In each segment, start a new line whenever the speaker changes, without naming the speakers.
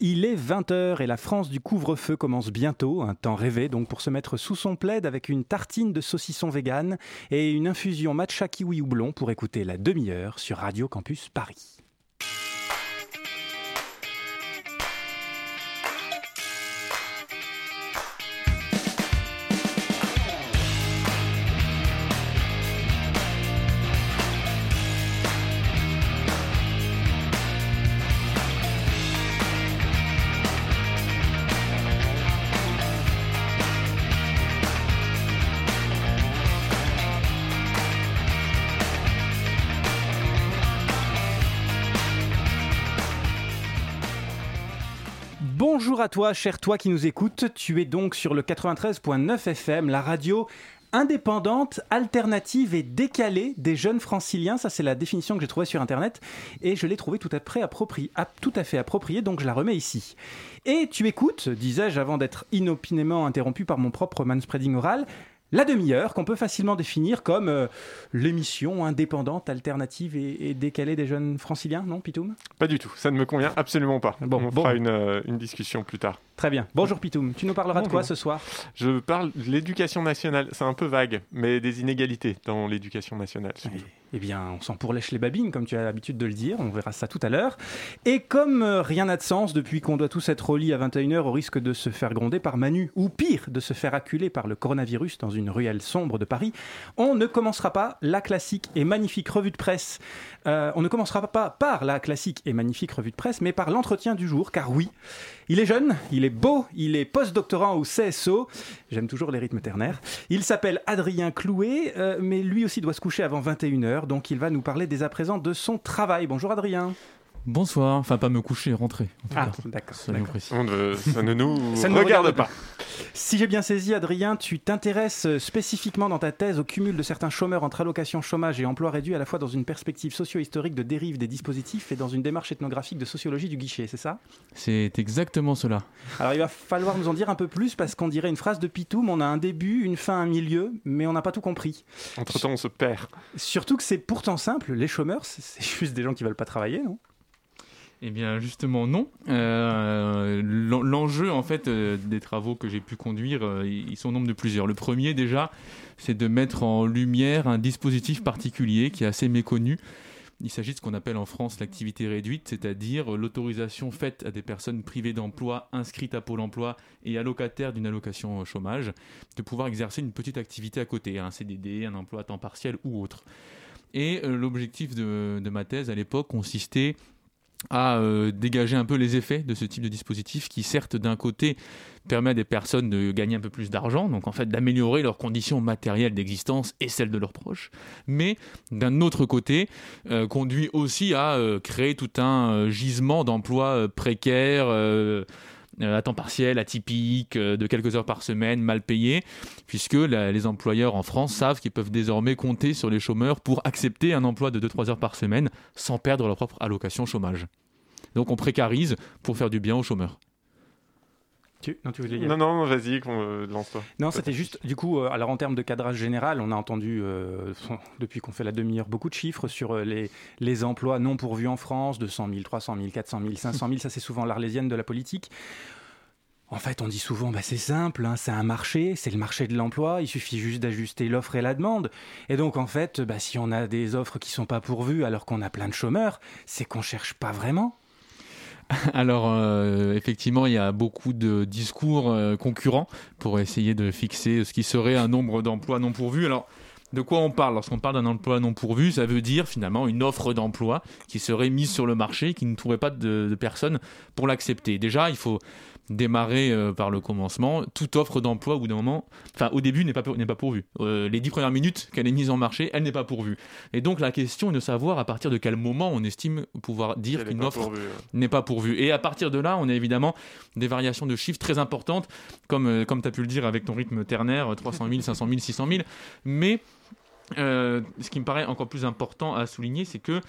Il est 20h et la France du couvre-feu commence bientôt, un temps rêvé donc pour se mettre sous son plaid avec une tartine de saucisson vegan et une infusion matcha kiwi houblon pour écouter la demi-heure sur Radio Campus Paris. À toi, cher toi qui nous écoutes. Tu es donc sur le 93.9 FM, la radio indépendante, alternative et décalée des jeunes franciliens. Ça, c'est la définition que j'ai trouvée sur Internet. Et je l'ai trouvée tout tout à fait appropriée, donc je la remets ici. Et tu écoutes, disais-je avant d'être inopinément interrompu par mon propre manspreading oral, la demi-heure, qu'on peut facilement définir comme euh, l'émission indépendante, alternative et, décalée des jeunes franciliens, non, Pitoum?
Pas du tout, ça ne me convient absolument pas. Bon, On fera une, euh, une, discussion plus tard.
Très bien. Bonjour Pitoum, tu nous parleras de quoi ce soir?
Je parle de l'éducation nationale, c'est un peu vague, mais des inégalités dans l'éducation nationale.
Eh bien, on s'en pourlèche les babines, comme tu as l'habitude de le dire. On verra ça tout à l'heure. Et comme euh, rien n'a de sens depuis qu'on doit tous être au lit à 21h au risque de se faire gronder par Manu, ou pire, de se faire acculer par le coronavirus dans une ruelle sombre de Paris, on ne commencera pas la classique et magnifique revue de presse. Euh, on ne commencera pas par la classique et magnifique revue de presse, mais par l'entretien du jour, car oui, il est jeune, il est beau, il est post-doctorant au CSO. J'aime toujours les rythmes ternaires. Il s'appelle Adrien Clouet, euh, mais lui aussi doit se coucher avant 21h, donc il va nous parler dès à présent de son travail. Bonjour Adrien.
Bonsoir, enfin pas me coucher, rentrer.
ah, d'accord.
Ça, ne nous regarde pas.
Si j'ai bien saisi, Adrien, tu t'intéresses spécifiquement dans ta thèse au cumul de certains chômeurs entre allocation chômage et emploi réduit, à la fois dans une perspective socio-historique de dérive des dispositifs et dans une démarche ethnographique de sociologie du guichet, c'est ça?
C'est exactement cela.
Alors il va falloir nous en dire un peu plus parce qu'on dirait une phrase de Pitoum, on a un début, une fin, un milieu, mais on n'a pas tout compris.
Entre-temps, on se perd.
Surtout que c'est pourtant simple, les chômeurs, c'est juste des gens qui veulent pas travailler, non?
Eh bien, justement, non. Euh, l'enjeu, en fait, euh, des travaux que j'ai pu conduire, euh, ils sont au nombre de plusieurs. Le premier, déjà, c'est de mettre en lumière un dispositif particulier qui est assez méconnu. Il s'agit de ce qu'on appelle en France l'activité réduite, c'est-à-dire l'autorisation faite à des personnes privées d'emploi, inscrites à Pôle emploi et allocataires d'une allocation chômage, de pouvoir exercer une petite activité à côté, un CDD, un emploi à temps partiel ou autre. Et l'objectif de, de ma thèse à l'époque consistait à euh, dégager un peu les effets de ce type de dispositif qui certes d'un côté permet à des personnes de gagner un peu plus d'argent, donc en fait d'améliorer leurs conditions matérielles d'existence et celles de leurs proches, mais d'un autre côté euh, conduit aussi à euh, créer tout un gisement d'emplois précaires à temps partiel, atypique, euh, de quelques heures par semaine, mal payé, puisque les employeurs en France savent qu'ils peuvent désormais compter sur les chômeurs pour accepter un emploi de 2-3 heures par semaine sans perdre leur propre allocation chômage. Donc on précarise pour faire du bien aux chômeurs.
Non, non, vas-y, euh, lance-toi.
Non, c'était juste, du coup, euh, alors en termes de cadrage général, on a entendu, euh, depuis qu'on fait la demi-heure, beaucoup de chiffres sur les, les emplois non pourvus en France, 200 000, 300 000, 400 000, 500 000, ça c'est souvent l'arlésienne de la politique. En fait, on dit souvent, bah, c'est simple, hein, c'est un marché, c'est le marché de l'emploi, il suffit juste d'ajuster l'offre et la demande. Et donc, en fait, bah, si on a des offres qui sont pas pourvues alors qu'on a plein de chômeurs, c'est qu'on cherche pas vraiment.
Alors, euh, effectivement, il y a beaucoup de discours euh, concurrents pour essayer de fixer ce qui serait un nombre d'emplois non pourvus. Alors, de quoi on parle Lorsqu'on parle d'un emploi non pourvu, ça veut dire finalement une offre d'emploi qui serait mise sur le marché, qui ne trouverait pas de personnes pour l'accepter. Déjà, il faut démarrer euh, par le commencement, toute offre d'emploi au bout d'un moment, enfin au début n'est pas, n'est pas pourvue. Euh, les dix premières minutes qu'elle est mise en marché, elle n'est pas pourvue. Et donc la question est de savoir à partir de quel moment on estime pouvoir dire qu'une offre n'est pas pourvue. Et à partir de là, on a évidemment des variations de chiffres très importantes, comme, euh, comme tu as pu le dire avec ton rythme ternaire, 300 000, 500 000, 600 000. Mais ce qui me paraît encore plus important à souligner, c'est que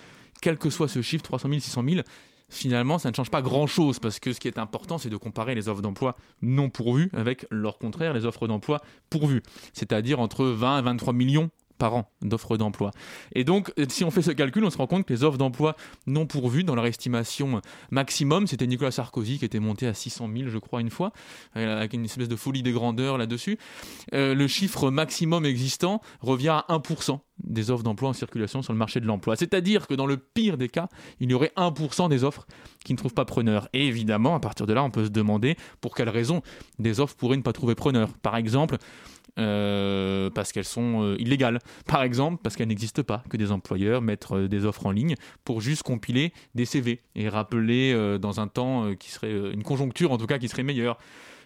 quel que soit ce chiffre, 300 000, 600 000, finalement, ça ne change pas grand-chose parce que ce qui est important, c'est de comparer les offres d'emploi non pourvues avec leur contraire, les offres d'emploi pourvues, c'est-à-dire entre 20 et 23 millions par an d'offres d'emploi. Et donc, si on fait ce calcul, on se rend compte que les offres d'emploi non pourvues, dans leur estimation maximum, c'était Nicolas Sarkozy qui était monté à 600 000, je crois, une fois, avec une espèce de folie des grandeurs là-dessus. le chiffre maximum existant revient à 1% des offres d'emploi en circulation sur le marché de l'emploi. C'est-à-dire que dans le pire des cas, il y aurait 1% des offres qui ne trouvent pas preneur. Et évidemment, à partir de là, on peut se demander pour quelles raisons des offres pourraient ne pas trouver preneur. Par exemple, euh, parce qu'elles sont euh, illégales. Par exemple, parce qu'elles n'existent pas, que des employeurs mettent euh, des offres en ligne pour juste compiler des CV et rappeler dans un temps qui serait une conjoncture en tout cas qui serait meilleure.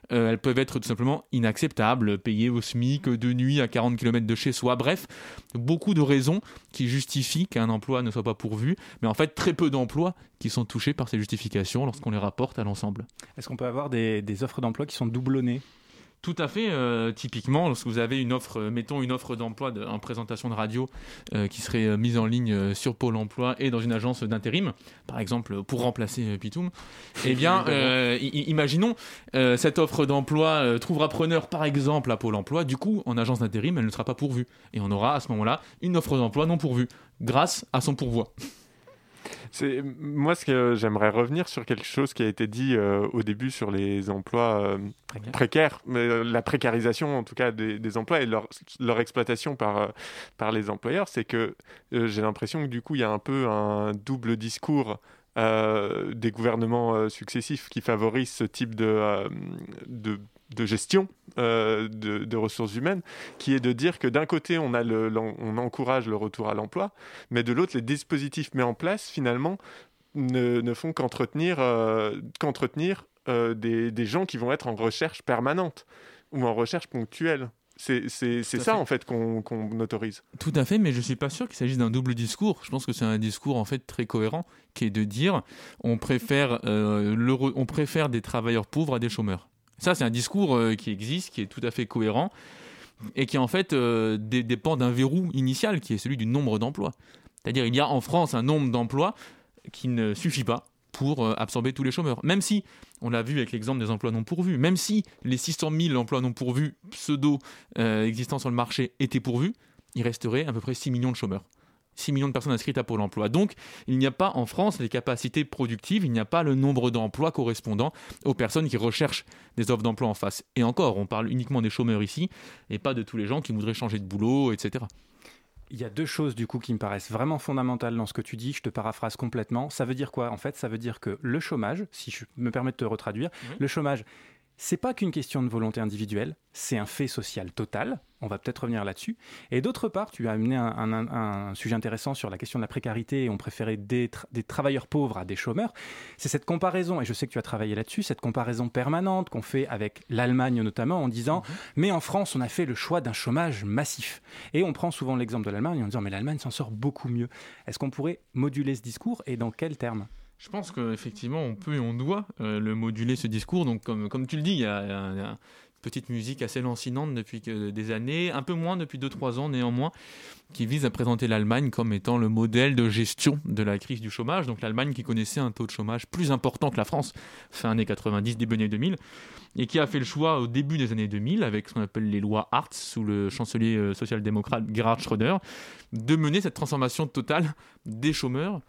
Elles peuvent être tout simplement inacceptables, payées au SMIC, de nuit, à 40 km de chez soi. Bref, beaucoup de raisons qui justifient qu'un emploi ne soit pas pourvu, mais en fait très peu d'emplois qui sont touchés par ces justifications lorsqu'on les rapporte à l'ensemble.
Est-ce qu'on peut avoir des offres d'emploi qui sont doublonnées?
Tout à fait. Euh, typiquement, lorsque vous avez une offre, euh, mettons une offre d'emploi en présentation de radio euh, qui serait mise en ligne sur Pôle Emploi et dans une agence d'intérim, par exemple pour remplacer Pitoum, eh bien, imaginons cette offre d'emploi trouvera preneur par exemple à Pôle Emploi. Du coup, en agence d'intérim, elle ne sera pas pourvue et on aura à ce moment-là une offre d'emploi non pourvue grâce à son pourvoi.
C'est moi ce que j'aimerais revenir sur quelque chose qui a été dit euh, au début sur les emplois euh, précaires, mais, euh, la précarisation en tout cas des, emplois et leur, leur exploitation par par les employeurs, c'est que j'ai l'impression que du coup il y a un peu un double discours des gouvernements successifs qui favorisent ce type de, de de gestion euh, de, ressources humaines, qui est de dire que d'un côté, on, a le, on encourage le retour à l'emploi, mais de l'autre, les dispositifs mis en place, finalement, ne, font qu'entretenir euh, qu'entretenir euh, des, des, gens qui vont être en recherche permanente ou en recherche ponctuelle. C'est ça, en fait, qu'on autorise.
Tout à fait, mais je ne suis pas sûr qu'il s'agisse d'un double discours. Je pense que c'est un discours, en fait, très cohérent, qui est de dire on préfère, le, on préfère des travailleurs pauvres à des chômeurs. Ça, c'est un discours euh, qui existe, qui est tout à fait cohérent et qui en fait euh, dépend d'un verrou initial qui est celui du nombre d'emplois. C'est-à-dire il y a en France un nombre d'emplois qui ne suffit pas pour euh, absorber tous les chômeurs. Même si, on l'a vu avec l'exemple des emplois non pourvus, même si les 600 000 emplois non pourvus pseudo existants sur le marché étaient pourvus, il resterait à peu près 6 millions de chômeurs. 6 millions de personnes inscrites à Pôle emploi. Donc, il n'y a pas en France les capacités productives, il n'y a pas le nombre d'emplois correspondant aux personnes qui recherchent des offres d'emploi en face. Et encore, on parle uniquement des chômeurs ici, et pas de tous les gens qui voudraient changer de boulot, etc.
Il y a deux choses du coup qui me paraissent vraiment fondamentales dans ce que tu dis. Je te paraphrase complètement. Ça veut dire quoi? En fait, ça veut dire que le chômage, si je me permets de te retraduire, le chômage, c'est pas qu'une question de volonté individuelle, c'est un fait social total. On va peut-être revenir là-dessus. Et d'autre part, tu as amené un, sujet intéressant sur la question de la précarité et on préférait des, travailleurs pauvres à des chômeurs. C'est cette comparaison, et je sais que tu as travaillé là-dessus, cette comparaison permanente qu'on fait avec l'Allemagne notamment en disant mhm. Mais en France, on a fait le choix d'un chômage massif. Et on prend souvent l'exemple de l'Allemagne en disant Mais l'Allemagne s'en sort beaucoup mieux. Est-ce qu'on pourrait moduler ce discours et dans quels termes
je pense qu'effectivement, on peut et on doit euh, le moduler, ce discours. Donc, comme, tu le dis, il y a, une petite musique assez lancinante depuis des années, un peu moins depuis 2-3 ans néanmoins, qui vise à présenter l'Allemagne comme étant le modèle de gestion de la crise du chômage. Donc l'Allemagne qui connaissait un taux de chômage plus important que la France, fin années 90, début années 2000, et qui a fait le choix au début des années 2000, avec ce qu'on appelle les lois Hartz, sous le chancelier euh, social-démocrate Gerhard Schröder, de mener cette transformation totale des chômeurs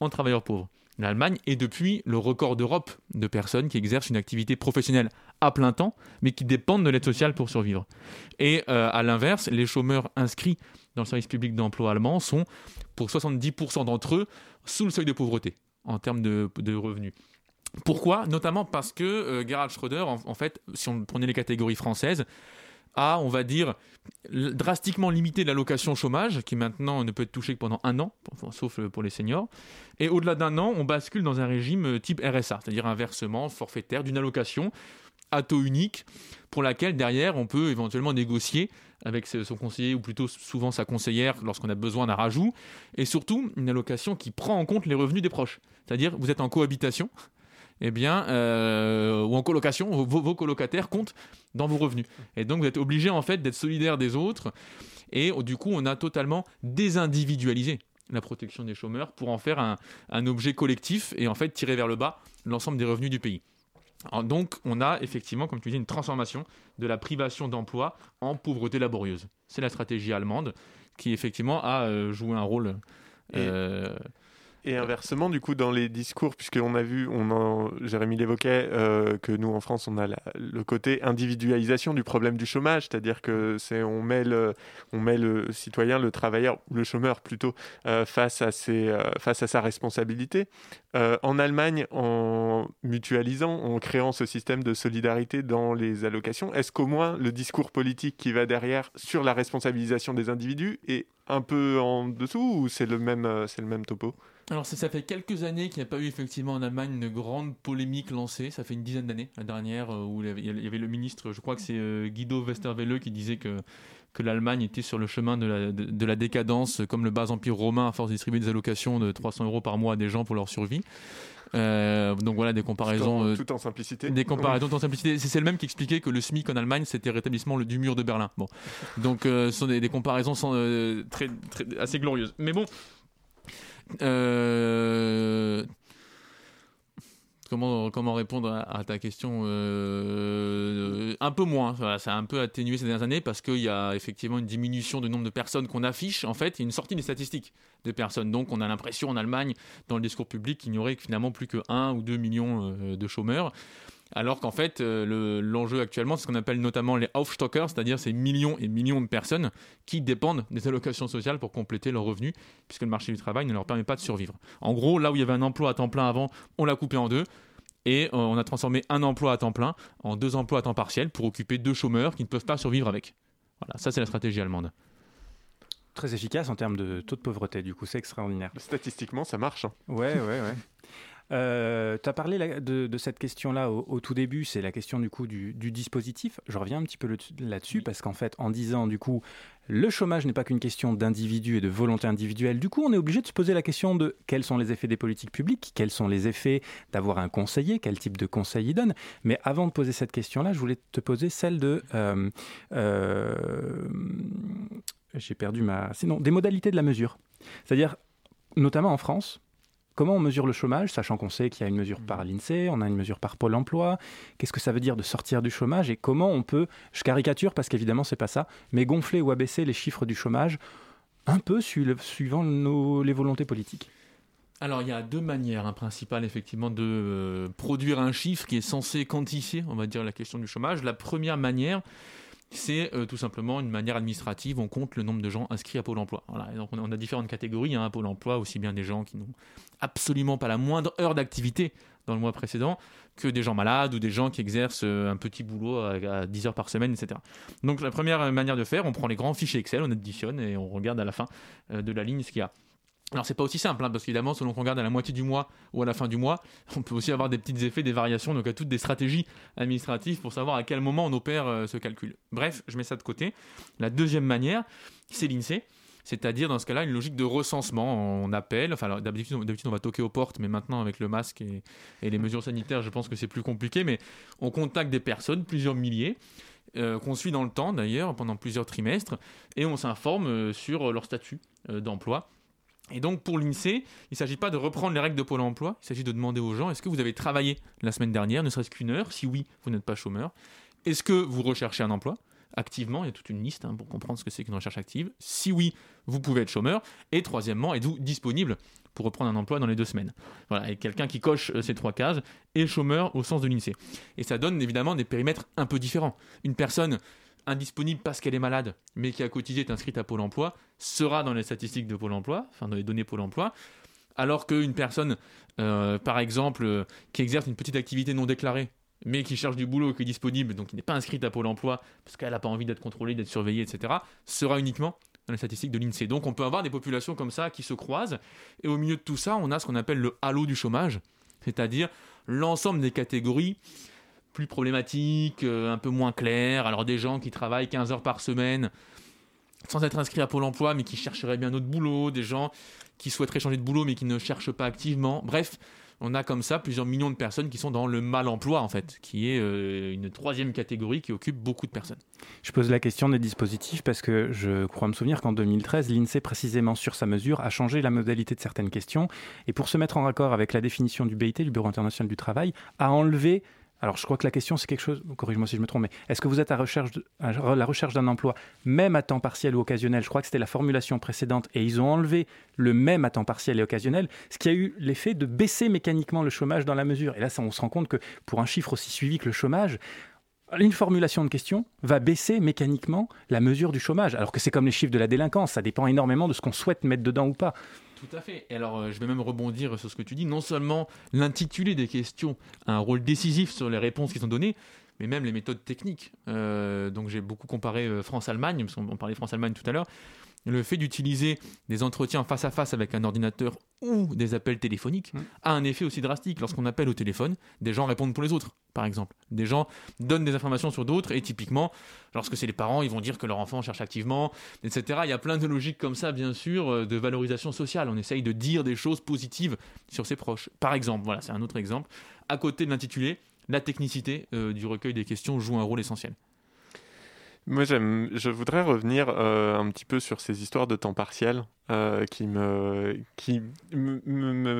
en travailleurs pauvres. L'Allemagne est depuis le record d'Europe de personnes qui exercent une activité professionnelle à plein temps, mais qui dépendent de l'aide sociale pour survivre. Et euh, à l'inverse, les chômeurs inscrits dans le service public d'emploi allemand sont, pour 70% d'entre eux, sous le seuil de pauvreté en termes de, revenus. Pourquoi? Notamment parce que euh, Gerhard Schröder, en, fait, si on prenait les catégories françaises, a, on va dire, drastiquement limité l'allocation chômage, qui maintenant ne peut être touchée que pendant un an, sauf pour les seniors. Et au-delà d'un an, on bascule dans un régime euh, type RSA, c'est-à-dire un versement forfaitaire d'une allocation à taux unique, pour laquelle derrière on peut éventuellement négocier avec son conseiller ou plutôt souvent sa conseillère lorsqu'on a besoin d'un rajout, et surtout une allocation qui prend en compte les revenus des proches. C'est-à-dire vous êtes en cohabitation, eh bien, euh, ou en colocation, vos, colocataires comptent dans vos revenus. Et donc, vous êtes obligé en fait d'être solidaire des autres. Et du coup, on a totalement désindividualisé la protection des chômeurs pour en faire un, un objet collectif et en fait tirer vers le bas l'ensemble des revenus du pays. Donc, on a effectivement, comme tu dis, une transformation de la privation d'emploi en pauvreté laborieuse. C'est la stratégie allemande qui effectivement a joué un rôle.
Et inversement, du coup, dans les discours, puisqu'on a vu, on en, Jérémy l'évoquait, euh, que nous en France, on a le côté individualisation du problème du chômage, c'est-à-dire que c'est on met le, on met le citoyen, le travailleur le chômeur plutôt euh, face à ses, euh, face à sa responsabilité. en Allemagne, en mutualisant, en créant ce système de solidarité dans les allocations, est-ce qu'au moins le discours politique qui va derrière sur la responsabilisation des individus est un peu en dessous ou c'est le même, c'est le même topo?
Alors ça, fait quelques années qu'il n'y a pas eu effectivement en Allemagne une grande polémique lancée. Ça fait une dizaine d'années, la dernière, euh, où il y avait le ministre, je crois que c'est euh, Guido Westerwelle, qui disait que, que l'Allemagne était sur le chemin de la, de, la, décadence, comme le bas empire romain, à force de distribuer des allocations de 300 euros par mois à des gens pour leur survie. Euh, donc voilà des comparaisons.
Tout en, simplicité.
Des comparaisons tout en simplicité. C'est le même qui expliquait que le SMIC en Allemagne c'était rétablissement du mur de Berlin. Bon, donc ce sont des, comparaisons très, très, assez glorieuses. Mais bon, euh, comment, répondre à, ta question euh, Un peu moins. ça a un peu atténué ces dernières années parce qu'il y a effectivement une diminution du nombre de personnes qu'on affiche. En fait, a une sortie des statistiques de personnes. Donc, on a l'impression en Allemagne, dans le discours public, qu'il n'y aurait finalement plus que 1 ou 2 millions euh, de chômeurs. Alors qu'en fait, euh, l'enjeu actuellement, c'est ce qu'on appelle notamment les Aufstocker, c'est-à-dire ces millions et millions de personnes qui dépendent des allocations sociales pour compléter leurs revenus, puisque le marché du travail ne leur permet pas de survivre. En gros, là où il y avait un emploi à temps plein avant, on l'a coupé en deux. Et euh, on a transformé un emploi à temps plein en deux emplois à temps partiel pour occuper deux chômeurs qui ne peuvent pas survivre avec. Voilà, ça c'est la stratégie allemande
très efficace en termes de taux de pauvreté. Du coup, c'est extraordinaire.
Statistiquement, ça marche. Hein.
Ouais, ouais, ouais. Euh, tu as parlé de, cette question-là au, tout début, c'est la question du coup du, dispositif. Je reviens un petit peu là-dessus parce qu'en fait, en disant du coup, le chômage n'est pas qu'une question d'individu et de volonté individuelle. Du coup, on est obligé de se poser la question de quels sont les effets des politiques publiques, quels sont les effets d'avoir un conseiller, quel type de conseil il donne. Mais avant de poser cette question-là, je voulais te poser celle de euh, euh, j'ai perdu ma. Sinon, des modalités de la mesure. C'est-à-dire, notamment en France, Comment on mesure le chômage, sachant qu'on sait qu'il y a une mesure par l'INSEE, on a une mesure par Pôle emploi. Qu'est-ce que ça veut dire de sortir du chômage et comment on peut, je caricature parce qu'évidemment c'est pas ça, mais gonfler ou abaisser les chiffres du chômage un peu suivant nos, les volontés politiques.
Alors il y a deux manières hein, principales effectivement de euh, produire un chiffre qui est censé quantifier, on va dire, la question du chômage. La première manière, c'est euh, tout simplement une manière administrative. On compte le nombre de gens inscrits à Pôle emploi. donc on a, différentes catégories hein, à Pôle emploi, aussi bien des gens qui n'ont absolument pas la moindre heure d'activité dans le mois précédent que des gens malades ou des gens qui exercent euh, un petit boulot à, 10 heures par semaine, etc. Donc la première manière de faire, on prend les grands fichiers Excel, on additionne et on regarde à la fin euh, de la ligne ce qu'il y a. Alors c'est pas aussi simple, hein, parce qu'évidemment, selon qu'on regarde à la moitié du mois ou à la fin du mois, on peut aussi avoir des petits effets, des variations, donc à toutes des stratégies administratives pour savoir à quel moment on opère euh, ce calcul. Bref, je mets ça de côté. La deuxième manière, c'est l'INSEE. C'est-à-dire, dans ce cas-là, une logique de recensement. On appelle, enfin, d'habitude, on va toquer aux portes, mais maintenant, avec le masque et, les mesures sanitaires, je pense que c'est plus compliqué, mais on contacte des personnes, plusieurs milliers, euh, qu'on suit dans le temps d'ailleurs, pendant plusieurs trimestres, et on s'informe euh, sur leur statut d'emploi et donc pour l'INSEE, il ne s'agit pas de reprendre les règles de Pôle emploi, il s'agit de demander aux gens est-ce que vous avez travaillé la semaine dernière, ne serait-ce qu'une heure? Si oui, vous n'êtes pas chômeur. Est-ce que vous recherchez un emploi? Activement Il y a toute une liste hein, pour comprendre ce que c'est qu'une recherche active. Si oui, vous pouvez être chômeur. Et troisièmement, êtes-vous disponible pour reprendre un emploi dans les deux semaines? Voilà, et quelqu'un qui coche euh, ces trois cases est chômeur au sens de l'INSEE. Et ça donne évidemment des périmètres un peu différents. Une personne indisponible parce qu'elle est malade, mais qui a cotisé, est inscrite à Pôle emploi, sera dans les statistiques de Pôle emploi, enfin dans les données Pôle emploi, alors qu'une personne, euh, par exemple, euh, qui exerce une petite activité non déclarée, mais qui cherche du boulot, qui est disponible, donc qui n'est pas inscrite à Pôle emploi, parce qu'elle n'a pas envie d'être contrôlée, d'être surveillée, etc., sera uniquement dans les statistiques de l'INSEE. Donc on peut avoir des populations comme ça qui se croisent, et au milieu de tout ça, on a ce qu'on appelle le halo du chômage, c'est-à-dire l'ensemble des catégories plus problématique, euh, un peu moins clair. Alors des gens qui travaillent 15 heures par semaine sans être inscrits à Pôle emploi mais qui chercheraient bien autre boulot, des gens qui souhaiteraient changer de boulot mais qui ne cherchent pas activement. Bref, on a comme ça plusieurs millions de personnes qui sont dans le mal emploi en fait, qui est euh, une troisième catégorie qui occupe beaucoup de personnes.
Je pose la question des dispositifs parce que je crois me souvenir qu'en 2013, l'INSEE précisément sur sa mesure a changé la modalité de certaines questions et pour se mettre en raccord avec la définition du BIT, du Bureau international du travail, a enlevé alors je crois que la question c'est quelque chose, corrige-moi si je me trompe, mais est-ce que vous êtes à, la recherche d'un emploi, même à temps partiel ou occasionnel? Je crois que c'était la formulation précédente et ils ont enlevé le même à temps partiel et occasionnel, ce qui a eu l'effet de baisser mécaniquement le chômage dans la mesure. Et là, on se rend compte que pour un chiffre aussi suivi que le chômage, une formulation de question va baisser mécaniquement la mesure du chômage, alors que c'est comme les chiffres de la délinquance, ça dépend énormément de ce qu'on souhaite mettre dedans ou pas.
Tout à fait. Et alors, euh, je vais même rebondir sur ce que tu dis. Non seulement l'intitulé des questions a un rôle décisif sur les réponses qui sont données, mais même les méthodes techniques. Euh, donc, j'ai beaucoup comparé euh, France-Allemagne, parce qu'on parlait France-Allemagne tout à l'heure le fait d'utiliser des entretiens face à face avec un ordinateur ou des appels téléphoniques mmh. a un effet aussi drastique. Lorsqu'on appelle au téléphone, des gens répondent pour les autres, par exemple. Des gens donnent des informations sur d'autres, et typiquement, lorsque c'est les parents, ils vont dire que leur enfant cherche activement, etc. Il y a plein de logiques comme ça, bien sûr, euh, de valorisation sociale. On essaye de dire des choses positives sur ses proches. Par exemple, voilà, c'est un autre exemple. À côté de l'intitulé, la technicité euh, du recueil des questions joue un rôle essentiel.
Moi, je voudrais revenir euh, un petit peu sur ces histoires de temps partiel euh, qui, me, qui me,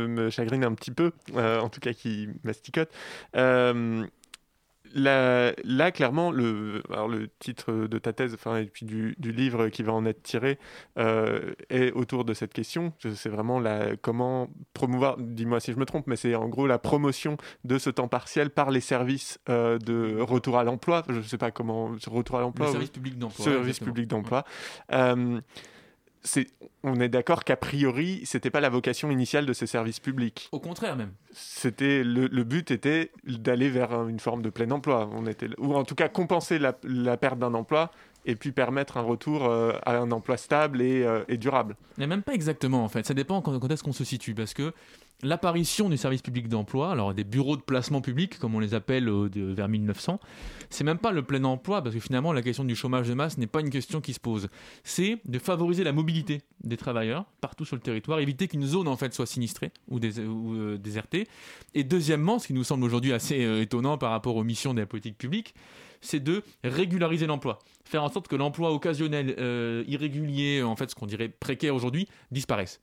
me, chagrinent un petit peu, euh, en tout cas qui masticotent là, clairement, le, le titre de ta thèse, enfin, et puis du, livre qui va en être tiré, euh, est autour de cette question. C'est vraiment la, comment promouvoir, dis-moi si je me trompe, mais c'est en gros la promotion de ce temps partiel par les services euh, de retour à l'emploi. Je ne sais pas comment, retour à l'emploi.
Service public d'emploi.
Service public d'emploi. Euh, on est d'accord qu'a priori, c'était pas la vocation initiale de ces services publics.
Au contraire même.
C'était le, but était d'aller vers une forme de plein emploi. On était, ou en tout cas compenser la, perte d'un emploi et puis permettre un retour euh, à un emploi stable et, euh, et durable.
Mais même pas exactement en fait. Ça dépend quand, quand est-ce qu'on se situe parce que l'apparition du service public d'emploi, alors des bureaux de placement public, comme on les appelle euh, vers 1900, c'est même pas le plein emploi, parce que finalement la question du chômage de masse n'est pas une question qui se pose. C'est de favoriser la mobilité des travailleurs partout sur le territoire, éviter qu'une zone en fait soit sinistrée ou, euh, désertée. Et deuxièmement, ce qui nous semble aujourd'hui assez euh, étonnant par rapport aux missions de la politique publique, c'est de régulariser l'emploi, faire en sorte que l'emploi occasionnel, irrégulier, en fait ce qu'on dirait précaire aujourd'hui, disparaisse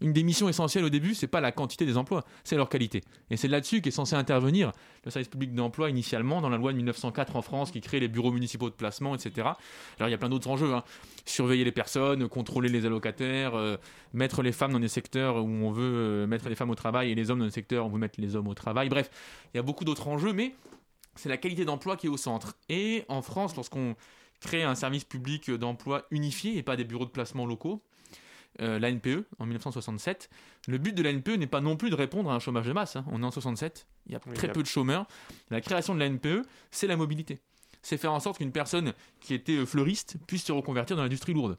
une des missions essentielles au début, c'est pas la quantité des emplois, c'est leur qualité. Et c'est là-dessus qu'est censé intervenir le service public d'emploi initialement dans la loi de 1904 en France qui crée les bureaux municipaux de placement, etc. Alors il y a plein d'autres enjeux, hein. surveiller les personnes, contrôler les allocataires, euh, mettre les femmes dans des secteurs où on veut euh, mettre les femmes au travail et les hommes dans des secteurs où on veut mettre les hommes au travail. Bref, il y a beaucoup d'autres enjeux, mais c'est la qualité d'emploi qui est au centre. Et en France, lorsqu'on crée un service public d'emploi unifié et pas des bureaux de placement locaux, euh, la NPE en 1967. Le but de la NPE n'est pas non plus de répondre à un chômage de masse. Hein. On est en 67, il y a très peu de chômeurs. La création de la NPE, c'est la mobilité. C'est faire en sorte qu'une personne qui était euh, fleuriste puisse se reconvertir dans l'industrie lourde.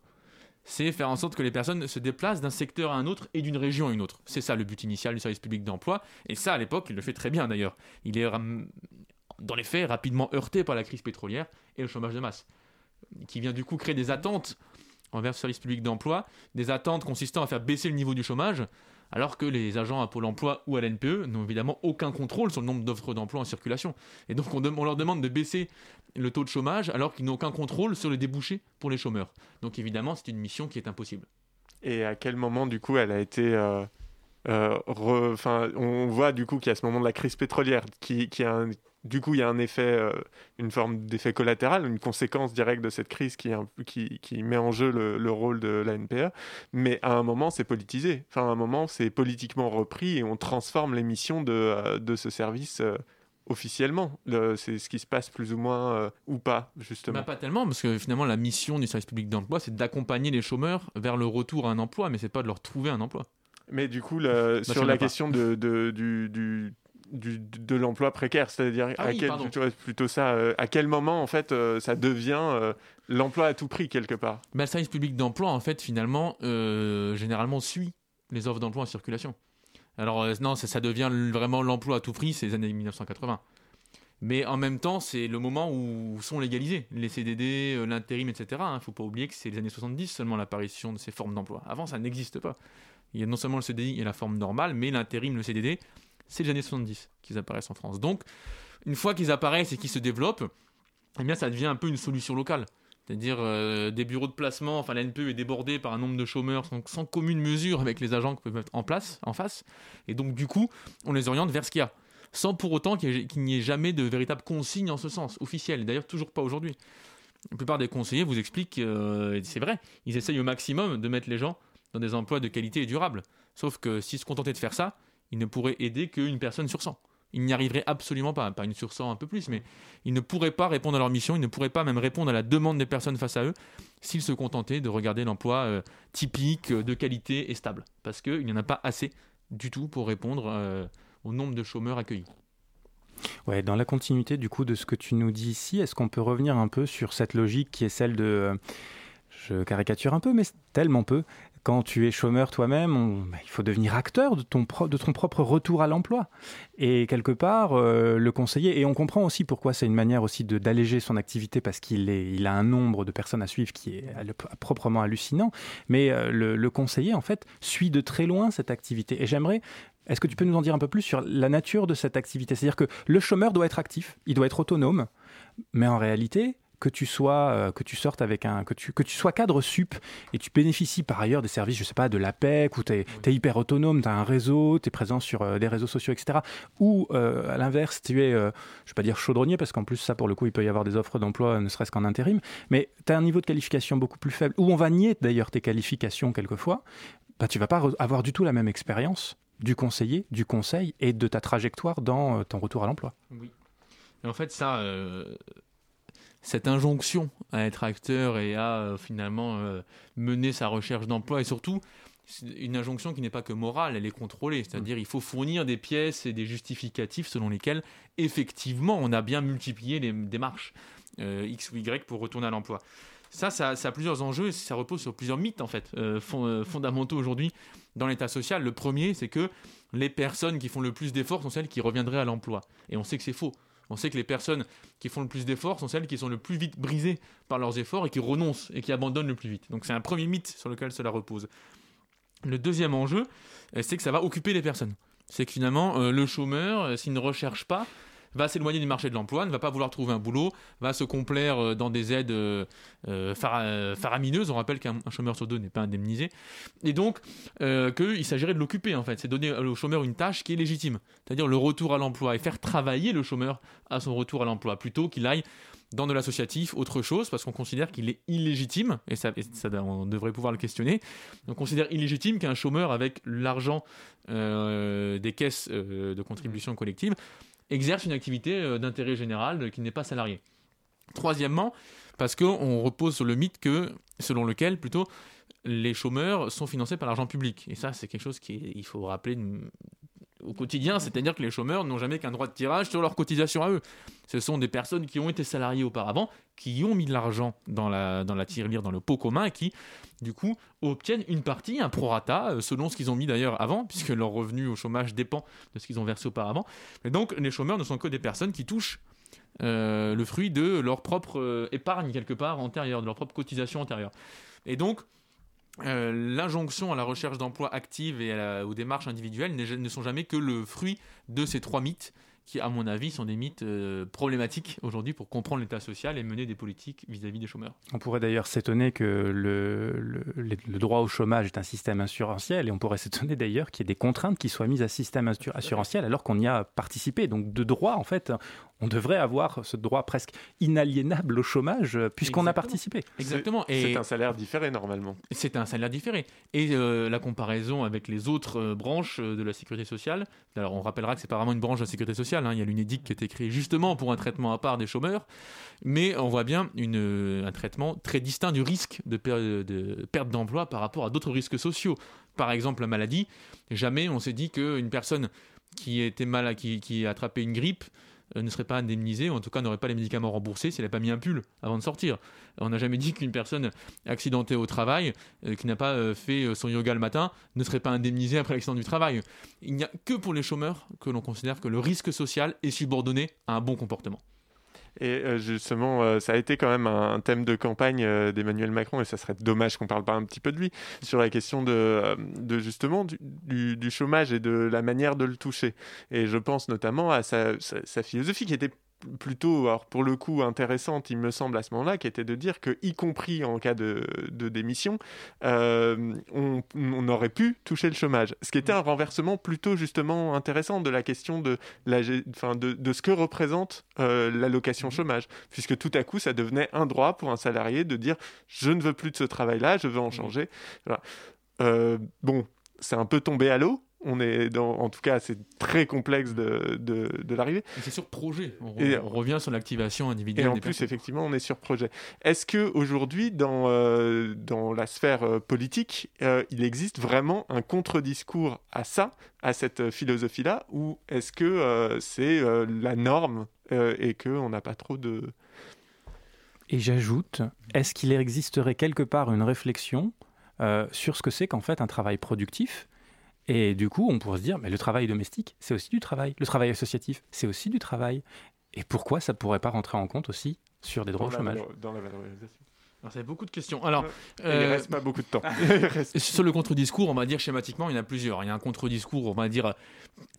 C'est faire en sorte que les personnes se déplacent d'un secteur à un autre et d'une région à une autre. C'est ça le but initial du service public d'emploi. Et ça, à l'époque, il le fait très bien d'ailleurs. Il est, dans les faits, rapidement heurté par la crise pétrolière et le chômage de masse, qui vient du coup créer des attentes envers le service public d'emploi, des attentes consistant à faire baisser le niveau du chômage, alors que les agents à Pôle emploi ou à l'NPE n'ont évidemment aucun contrôle sur le nombre d'offres d'emploi en circulation. Et donc on, leur demande de baisser le taux de chômage alors qu'ils n'ont aucun contrôle sur les débouchés pour les chômeurs. Donc évidemment c'est une mission qui est impossible.
Et à quel moment du coup elle a été... Euh, euh, on voit du coup qu'il y a ce moment de la crise pétrolière qui, qui, a un, du coup, il y a un effet, euh, une forme d'effet collatéral, une conséquence directe de cette crise qui, qui, met en jeu le, rôle de la NPA. Mais à un moment, c'est politisé. Enfin, à un moment, c'est politiquement repris et on transforme les missions de, euh, de ce service euh, officiellement. C'est ce qui se passe plus ou moins ou pas, justement.
Bah, pas tellement, parce que finalement, la mission du service public d'emploi, c'est d'accompagner les chômeurs vers le retour à un emploi, mais c'est pas de leur trouver un emploi.
Mais du coup, bah, sur la question de, du, du de l'emploi précaire, c'est-à-dire
ah
plutôt ça, euh, à quel moment en fait euh, ça devient euh, l'emploi à tout prix quelque part?
Bah, Le service public d'emploi en fait finalement généralement suit les offres d'emploi en circulation. Alors non, ça, ça devient vraiment l'emploi à tout prix, c'est les années 1980. Mais en même temps, c'est le moment où sont légalisés les CDD, l'intérim, etc. Il ne faut pas oublier que c'est les années 70 seulement l'apparition de ces formes d'emploi. Avant, ça n'existe pas. Il y a non seulement le CDI et la forme normale, mais l'intérim, le CDD, c'est les années 70 qu'ils apparaissent en France. Donc, une fois qu'ils apparaissent et qu'ils se développent, eh bien, ça devient un peu une solution locale. C'est-à-dire euh, des bureaux de placement, enfin la NPE est débordée par un nombre de chômeurs sans, sans commune mesure avec les agents qu'on peut mettre en place, en face. Et donc du coup, on les oriente vers ce qu'il y a. sans pour autant qu'il n'y ait, jamais de véritable consigne en ce sens, officielle. D'ailleurs, toujours pas aujourd'hui. La plupart des conseillers vous expliquent, euh, c'est vrai, ils essayent au maximum de mettre les gens dans des emplois de qualité et durables. Sauf que s'ils se contentaient de faire ça, ils ne pourraient aider qu'une personne sur 100. Ils n'y arriveraient absolument pas, pas une sur 100 un peu plus, mais ils ne pourraient pas répondre à leur mission, ils ne pourraient pas même répondre à la demande des personnes face à eux s'ils se contentaient de regarder l'emploi euh, typique, de qualité et stable. Parce qu'il n'y en a pas assez du tout pour répondre euh, au nombre de chômeurs accueillis.
Ouais, dans la continuité du coup de ce que tu nous dis ici, est-ce qu'on peut revenir un peu sur cette logique qui est celle de, euh, je caricature un peu, mais tellement peu, quand tu es chômeur toi-même, bah, il faut devenir acteur de ton, propre retour à l'emploi. Et quelque part, euh, le conseiller, et on comprend aussi pourquoi c'est une manière aussi d'alléger son activité parce qu'il il a un nombre de personnes à suivre qui est proprement hallucinant, mais le, le, conseiller, en fait, suit de très loin cette activité. Et j'aimerais est-ce que tu peux nous en dire un peu plus sur la nature de cette activité? C'est-à-dire que le chômeur doit être actif, il doit être autonome, mais en réalité, que tu sois euh, que tu sortes avec un que tu que tu sois cadre sup et tu bénéficies par ailleurs des services je sais pas de l'APEC ou tu es, hyper autonome tu as un réseau tu es présent sur euh, des réseaux sociaux etc ou euh, à l'inverse tu es je vais pas dire chaudronnier parce qu'en plus ça pour le coup il peut y avoir des offres d'emploi ne serait-ce qu'en intérim mais tu as un niveau de qualification beaucoup plus faible ou on va nier d'ailleurs tes qualifications quelquefois bah tu vas pas avoir du tout la même expérience du conseiller, du conseil et de ta trajectoire dans ton retour à l'emploi.
Oui. en fait, ça, cette injonction à être acteur et à euh, finalement mener sa recherche d'emploi et surtout une injonction qui n'est pas que morale, elle est contrôlée. C'est-à-dire il faut fournir des pièces et des justificatifs selon lesquels effectivement on a bien multiplié les démarches X ou Y pour retourner à l'emploi. Ça, ça, a plusieurs enjeux et ça repose sur plusieurs mythes en fait fondamentaux aujourd'hui dans l'état social. Le premier, c'est que les personnes qui font le plus d'efforts sont celles qui reviendraient à l'emploi. Et on sait que c'est faux. On sait que les personnes qui font le plus d'efforts sont celles qui sont le plus vite brisées par leurs efforts et qui renoncent et qui abandonnent le plus vite. Donc c'est un premier mythe sur lequel cela repose. Le deuxième enjeu, euh, c'est que ça va occuper les personnes. C'est que finalement, euh, le chômeur, euh, s'il ne recherche pas, va s'éloigner du marché de l'emploi, ne va pas vouloir trouver un boulot, va se complaire euh, dans des aides euh, euh, faramineuses. On rappelle qu'un chômeur sur deux n'est pas indemnisé. Et donc, qu'il s'agirait de l'occuper, en fait. C'est donner au chômeur une tâche qui est légitime, c'est-à-dire le retour à l'emploi et faire travailler le chômeur à son retour à l'emploi, plutôt qu'il aille dans de l'associatif, autre chose, parce qu'on considère qu'il est illégitime, et ça, on devrait pouvoir le questionner, on considère illégitime qu'un chômeur avec l'argent des caisses de contribution collective exerce une activité euh, d'intérêt général qui n'est pas salarié. Troisièmement, parce qu'on repose sur le mythe que, selon lequel, plutôt, les chômeurs sont financés par l'argent public. Et ça, c'est quelque chose qu'il faut rappeler au quotidien, c'est-à-dire que les chômeurs n'ont jamais qu'un droit de tirage sur leur cotisation à eux. Ce sont des personnes qui ont été salariées auparavant, qui ont mis de l'argent dans la, dans la tirelire, dans le pot commun, et qui, du coup, obtiennent une partie, un prorata, euh, selon ce qu'ils ont mis d'ailleurs avant, puisque leur revenu au chômage dépend de ce qu'ils ont versé auparavant. Et donc, les chômeurs ne sont que des personnes qui touchent euh, le fruit de leur propre euh, épargne, quelque part, antérieure, de leur propre cotisation antérieure. Et donc, euh, l'injonction à la recherche d'emploi active et aux démarches individuelles ne sont jamais que le fruit de ces trois mythes qui, à mon avis, sont des mythes euh, problématiques aujourd'hui pour comprendre l'état social et mener des politiques vis-à-vis des chômeurs.
On pourrait d'ailleurs s'étonner que le, le, droit au chômage est un système assurantiel et on pourrait s'étonner d'ailleurs qu'il y ait des contraintes qui soient mises à système assurantiel alors qu'on y a participé. Donc de droit, en fait, on devrait avoir ce droit presque inaliénable au chômage euh, puisqu'on a participé.
Exactement.
C'est un salaire différé normalement.
C'est un salaire différé. Et euh, la comparaison avec les autres euh, branches de la sécurité sociale, alors on rappellera que c'est pas vraiment une branche de la sécurité sociale, hein. il y a l'UNEDIC qui est écrit justement pour un traitement à part des chômeurs, mais on voit bien un traitement très distinct du risque de, perte d'emploi par rapport à d'autres risques sociaux. Par exemple, la maladie. Jamais on s'est dit qu'une personne qui était qui, a attrapé une grippe ne serait pas indemnisée, ou en tout cas n'aurait pas les médicaments remboursés si elle n'a pas mis un pull avant de sortir. On n'a jamais dit qu'une personne accidentée au travail, euh, qui n'a pas euh, fait son yoga le matin, ne serait pas indemnisée après l'accident du travail. Il n'y a que pour les chômeurs que l'on considère que le risque social est subordonné à un bon comportement.
Et euh, justement, euh, ça a été quand même un, thème de campagne euh, d'Emmanuel Macron, et ça serait dommage qu'on parle pas un petit peu de lui, sur la question de, justement du, chômage et de la manière de le toucher. Et je pense notamment à sa, philosophie qui était plutôt, alors pour le coup, intéressante, il me semble, à ce moment-là, qui était de dire que, y compris en cas de, démission, euh, on, aurait pu toucher le chômage. Ce qui était un renversement plutôt, justement, intéressant de la question de, la, enfin, de, ce que représente euh, l'allocation chômage, puisque tout à coup, ça devenait un droit pour un salarié de dire je ne veux plus de ce travail-là, je veux en changer. Euh, bon, c'est un peu tombé à l'eau, on est dans, en tout cas, c'est très complexe de, de, l'arrivée.
C'est sur projet. On, et, on, revient sur l'activation individuelle.
Et en plus, effectivement, on est sur projet. Est-ce que aujourd'hui, dans, euh, dans la sphère euh, politique, euh, il existe vraiment un contre-discours à ça, à cette philosophie-là, ou est-ce que c'est la norme et qu'on n'a pas trop de...
Et j'ajoute, est-ce qu'il existerait quelque part une réflexion sur ce que c'est qu'en fait un travail productif et du coup, on pourrait se dire, mais le travail domestique, c'est aussi du travail. Le travail associatif, c'est aussi du travail. Et pourquoi ça ne pourrait pas rentrer en compte aussi sur des droits au chômage?
Dans la valorisation.
Fait beaucoup de questions. Alors,
il ne euh, reste pas beaucoup de temps.
sur le contre-discours, on va dire schématiquement, il y en a plusieurs. Il y a un contre-discours, on va dire,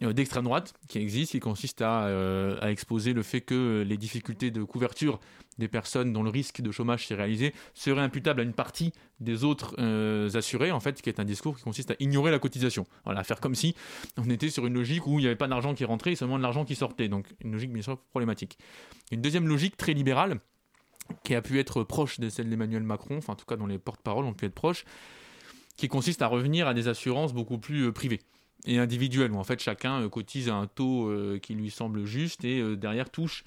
euh, d'extrême droite qui existe, qui consiste à, euh, à, exposer le fait que les difficultés de couverture des personnes dont le risque de chômage s'est réalisé seraient imputables à une partie des autres assurés, en fait, qui est un discours qui consiste à ignorer la cotisation. Voilà, faire comme si on était sur une logique où il n'y avait pas d'argent qui rentrait et seulement de l'argent qui sortait. Donc, une logique bien sûr problématique. Une deuxième logique très libérale qui a pu être proche de celle d'Emmanuel Macron, enfin en tout cas dont les porte-paroles ont pu être proches, qui consiste à revenir à des assurances beaucoup plus euh, privées et individuelles, où en fait chacun euh, cotise à un taux euh, qui lui semble juste et derrière touche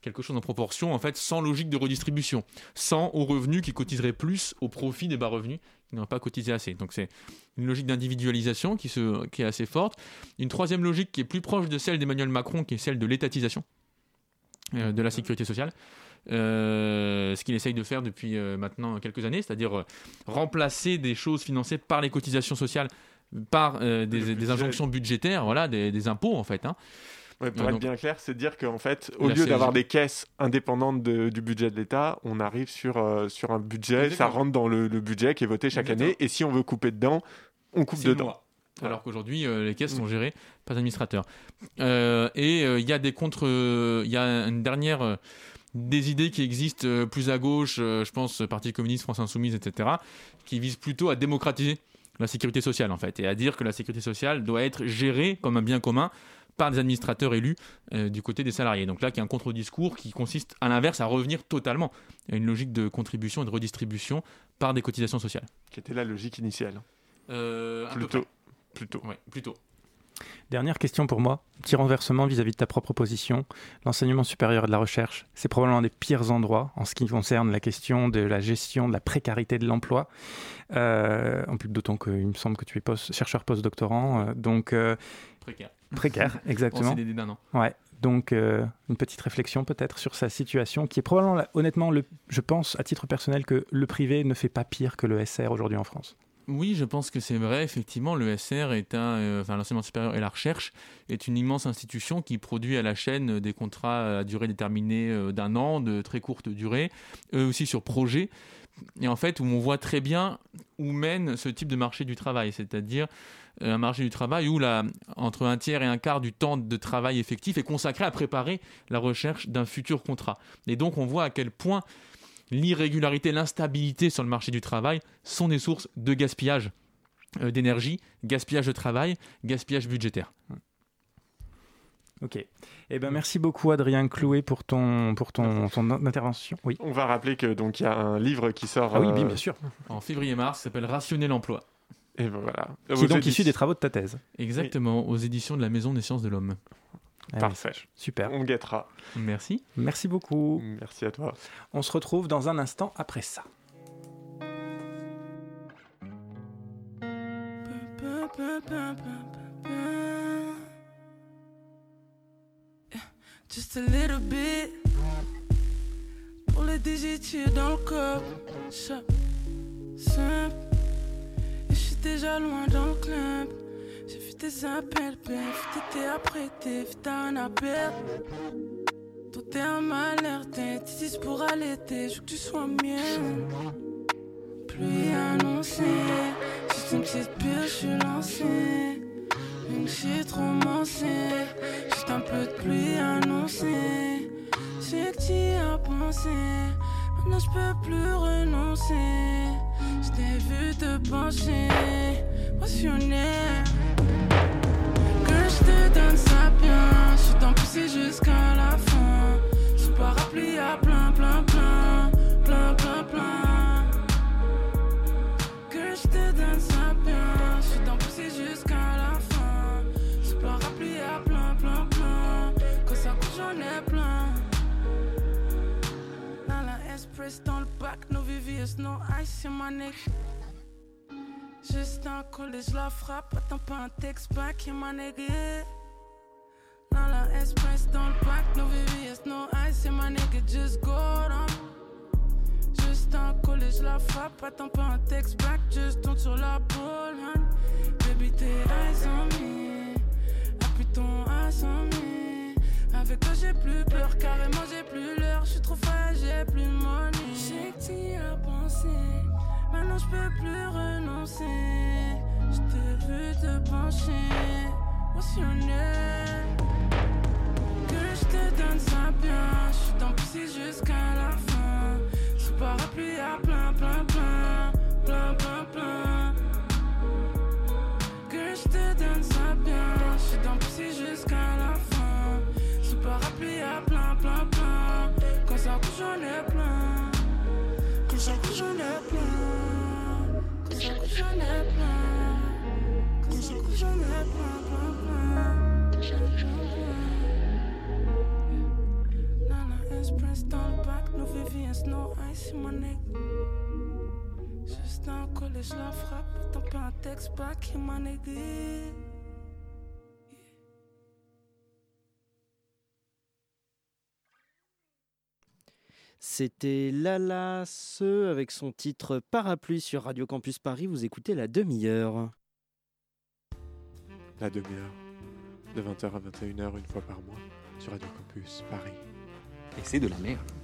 quelque chose en proportion, en fait, sans logique de redistribution, sans aux revenus qui cotiseraient plus au profit des bas revenus qui n'ont pas cotisé assez. Donc c'est une logique d'individualisation qui, qui est assez forte. Une troisième logique qui est plus proche de celle d'Emmanuel Macron, qui est celle de l'étatisation de la sécurité sociale. Euh, ce qu'il essaye de faire depuis euh, maintenant quelques années, c'est-à-dire euh, remplacer des choses financées par les cotisations sociales par des, injonctions budgétaires, voilà, des, impôts en fait. Hein.
pour être bien clair, c'est dire qu'en fait, au lieu d'avoir des caisses indépendantes du budget de l'État, on arrive sur, sur un budget, ça rentre dans le, budget qui est voté chaque année, et si on veut couper dedans, on coupe dedans.
Alors qu'aujourd'hui, les caisses sont gérées par administrateurs. et il y a des contre, il y a une dernière des idées qui existent euh, plus à gauche, euh, je pense Parti communiste, France Insoumise, etc., qui visent plutôt à démocratiser la sécurité sociale en fait, et à dire que la sécurité sociale doit être gérée comme un bien commun par des administrateurs élus euh, du côté des salariés. Donc là, il y a un contre-discours qui consiste à l'inverse à revenir totalement à une logique de contribution et de redistribution par des cotisations sociales.
Qui était la logique initiale.
plutôt. Plutôt. Ouais, plutôt.
Dernière question pour moi, petit renversement vis-à-vis de ta propre position. L'enseignement supérieur et de la recherche, c'est probablement un des pires endroits en ce qui concerne la question de la gestion de la précarité de l'emploi. Euh, en plus, d'autant qu'il me semble que tu es post chercheur postdoctorant, euh, donc
euh, précaire.
Précaire, exactement.
C'est d'un an.
Ouais. Donc, une petite réflexion peut-être sur sa situation, qui est probablement, honnêtement, le, je pense à titre personnel que le privé ne fait pas pire que le SR aujourd'hui en France.
Oui, je pense que c'est vrai. Effectivement, le SR est un, euh, l'enseignement supérieur et la recherche est une immense institution qui produit à la chaîne des contrats à durée déterminée euh, d'un an, de très courte durée, eux aussi sur projet. Et en fait, où on voit très bien où mène ce type de marché du travail, c'est-à-dire euh, un marché du travail où la, entre un tiers et un quart du temps de travail effectif est consacré à préparer la recherche d'un futur contrat. Et donc, on voit à quel point l'irrégularité, l'instabilité sur le marché du travail sont des sources de gaspillage euh, d'énergie, gaspillage de travail, gaspillage budgétaire.
Ok. Eh ben, merci beaucoup Adrien Clouet pour ton, pour ton, intervention. Oui.
On va rappeler que donc il y a un livre qui sort.
Ah oui, bien, euh, sûr.
En février-mars, s'appelle Rationner l'emploi.
Et voilà.
Qui est donc issu des travaux de ta thèse.
Exactement, aux éditions de la Maison des sciences de l'homme.
Parfait.
Super.
On guettera.
Merci.
Merci beaucoup.
Merci à toi.
On se retrouve dans un instant après ça. Just a little bit. Pour les digits dans le corps. Simple. Et je suis déjà loin dans le club. J'ai tes appels, bref, t'étais apprêté, t'as un appel. Toi t'es un malheur, t'es pour allaiter, je veux que tu sois mienne. Pluie annoncée, juste une petite pure, je suis lancée. Une petite romancée, juste un peu de pluie annoncée.
pensé. Maintenant je peux plus renoncer. Je t'ai vu te pencher, passionné. Je te donne ça bien. Je suis t'en pousser jusqu'à la fin. Sous parapluie à plein, plein, plein, plein, plein, plein. Que je te donne ça bien. Je suis pousser jusqu'à la fin. Sous parapluie à plein, plein, plein. Quand ça coûte, j'en ai plein. Dans la express dans le bac, no VVS, no ice, c'est ma neck. Juste un collège, la frappe, attends pas un texte back, et ma nigga. Dans la express dans le bac, no VVS, no ice, c'est ma nigga, just go down. Juste un collège, la frappe, attends pas un texte back, juste tourne sur la pole, man. Baby, tes eyes on me, appuie ton ass on me. Avec toi j'ai plus peur, carrément j'ai plus l'heure, je suis trop frais, j'ai plus money. J'ai que t'y as pensé, maintenant je peux plus renoncer. Je t'ai vu te pencher, name? Que je te donne ça bien, je suis dans jusqu'à la fin. Sous parapluie à plein, plein, plein, plein, plein, plein. Que je te donne ça bien, je suis dans jusqu'à la fin. Sous parapluie à plein, plein, plein. Quand ça couche, j'en ai plein. Quand ça couche, j'en ai plein. Couche, Express dans le bac, no VVS, no ice, mon neck. Juste un collège, la frappe, attends pas un texte back, ma nigga.
C'était Lala Ce avec son titre Parapluie sur Radio Campus Paris. Vous écoutez la demi-heure.
La demi-heure, de 20h à 21h une fois par mois, sur Radio Campus Paris.
Et c'est de la merde.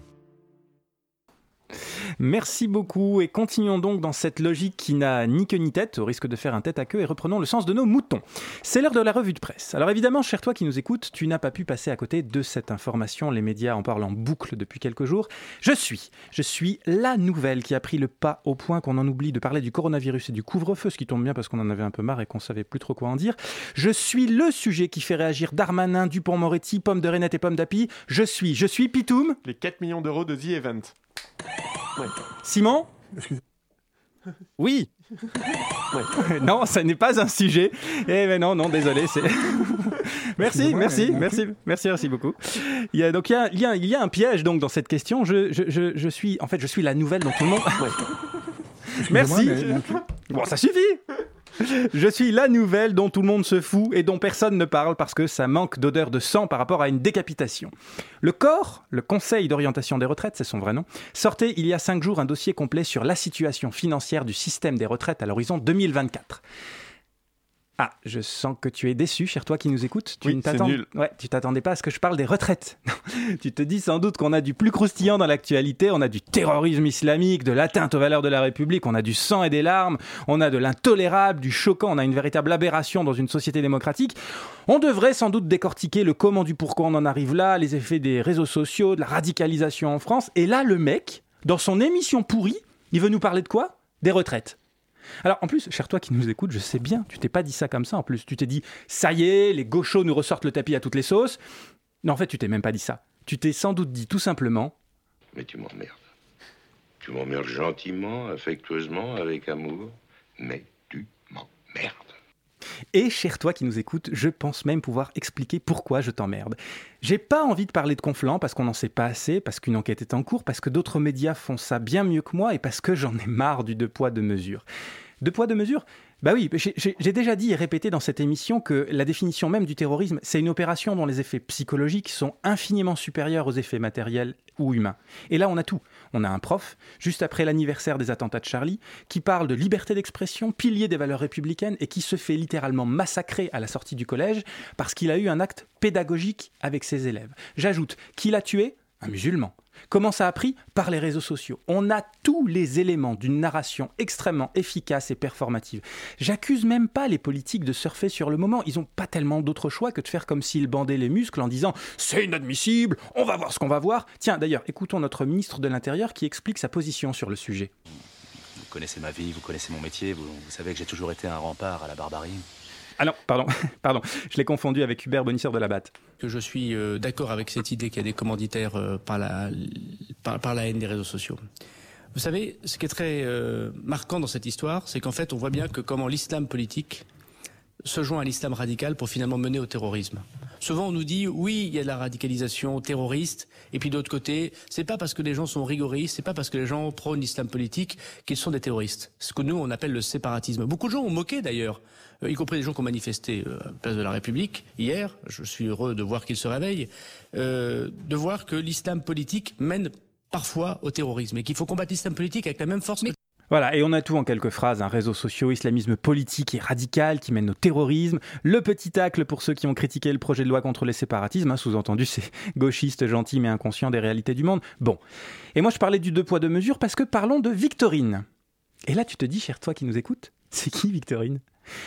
Merci beaucoup et continuons donc dans cette logique qui n'a ni queue ni tête, au risque de faire un tête à queue, et reprenons le sens de nos moutons. C'est l'heure de la revue de presse. Alors évidemment, cher toi qui nous écoutes, tu n'as pas pu passer à côté de cette information, les médias en parlent en boucle depuis quelques jours. Je suis, je suis la nouvelle qui a pris le pas au point qu'on en oublie de parler du coronavirus et du couvre-feu, ce qui tombe bien parce qu'on en avait un peu marre et qu'on savait plus trop quoi en dire. Je suis le sujet qui fait réagir Darmanin, Dupont-Moretti, Pomme de Renette et Pomme d'Api. Je suis, je suis Pitoum.
Les 4 millions d'euros de The Event.
Simon
Oui,
Non, ça n'est pas un sujet. Eh ben non, non, désolé. C'est... merci, merci, merci, merci, merci beaucoup. Il y a donc il y a, il y a- il y a un piège donc dans cette question. Je, je, je, je suis, en fait, je suis la nouvelle dont tout le monde. merci. Bon, ça suffit. Je suis la nouvelle dont tout le monde se fout et dont personne ne parle parce que ça manque d'odeur de sang par rapport à une décapitation. Le corps, le Conseil d'orientation des retraites, c'est son vrai nom, sortait il y a cinq jours un dossier complet sur la situation financière du système des retraites à l'horizon 2024. Ah, je sens que tu es déçu, cher toi qui nous écoutes. Tu
Oui,
t'attends-. Ouais, tu t'attendais pas à ce que je parle des retraites. Tu te dis sans doute qu'on a du plus croustillant dans l'actualité, on a du terrorisme islamique, de l'atteinte aux valeurs de la République, on a du sang et des larmes, on a de l'intolérable, du choquant, on a une véritable aberration dans une société démocratique. On devrait sans doute décortiquer le comment du pourquoi on en arrive là, les effets des réseaux sociaux, de la radicalisation en France. Et là, le mec, dans son émission pourrie, il veut nous parler de quoi? Des retraites. Alors en plus, cher toi qui nous écoute, je sais bien, tu t'es pas dit ça comme ça en plus. Tu t'es dit, ça y est, les gauchos nous ressortent le tapis à toutes les sauces. Non, en fait, tu t'es même pas dit ça. Tu t'es sans doute dit tout simplement,
Mais tu m'emmerdes. Tu m'emmerdes gentiment, affectueusement, avec amour, mais tu m'emmerdes.
Et cher toi qui nous écoute, je pense même pouvoir expliquer pourquoi je t'emmerde. J'ai pas envie de parler de Conflans parce qu'on n'en sait pas assez, parce qu'une enquête est en cours, parce que d'autres médias font ça bien mieux que moi et parce que j'en ai marre du deux poids deux mesures. Deux poids deux mesures? Bah oui, j'ai- déjà dit et répété dans cette émission que la définition même du terrorisme, c'est une opération dont les effets psychologiques sont infiniment supérieurs aux effets matériels ou humains. Et là, on a tout. On a un prof, juste après l'anniversaire des attentats de Charlie, qui parle de liberté d'expression, pilier des valeurs républicaines, et qui se fait littéralement massacrer à la sortie du collège parce qu'il a eu un acte pédagogique avec ses élèves. J'ajoute qu'il a tué un musulman. Comment ça a pris Par les réseaux sociaux. On a tous les éléments d'une narration extrêmement efficace et performative. J'accuse même pas les politiques de surfer sur le moment. Ils n'ont pas tellement d'autre choix que de faire comme s'ils bandaient les muscles en disant c'est inadmissible, on va voir ce qu'on va voir. Tiens, d'ailleurs, écoutons notre ministre de l'Intérieur qui explique sa position sur le sujet.
Vous connaissez ma vie, vous connaissez mon métier, vous savez que j'ai toujours été un rempart à la barbarie.
Ah pardon, pardon, je l'ai confondu avec Hubert Bonisseur de la Batte.
Que je suis euh, d'accord avec cette idée qu'il y a des commanditaires euh, par, la, par, la haine des réseaux sociaux. Vous savez, ce qui est très euh, marquant dans cette histoire, c'est qu'en fait, on voit bien que comment l'islam politique se joint à l'islam radical pour finalement mener au terrorisme. Souvent, on nous dit oui, il y a de la radicalisation terroriste, et puis d'autre côté, c'est pas parce que les gens sont rigoristes, c'est pas parce que les gens prônent l'islam politique qu'ils sont des terroristes. Ce que nous on appelle le séparatisme. Beaucoup de gens ont moqué d'ailleurs, euh, y compris des gens qui ont manifesté euh, à la place de la République hier. Je suis heureux de voir qu'ils se réveillent, euh, de voir que l'islam politique mène parfois au terrorisme et qu'il faut combattre l'islam politique avec la même force. Que...
Voilà, et on a tout en quelques phrases, un réseau social, islamisme politique et radical qui mène au terrorisme, le petit tacle pour ceux qui ont critiqué le projet de loi contre les séparatismes, hein, sous-entendu c'est gauchiste, gentil mais inconscient des réalités du monde. Bon, et moi je parlais du deux poids deux mesures parce que parlons de Victorine. Et là tu te dis, cher toi qui nous écoutes, c'est qui Victorine?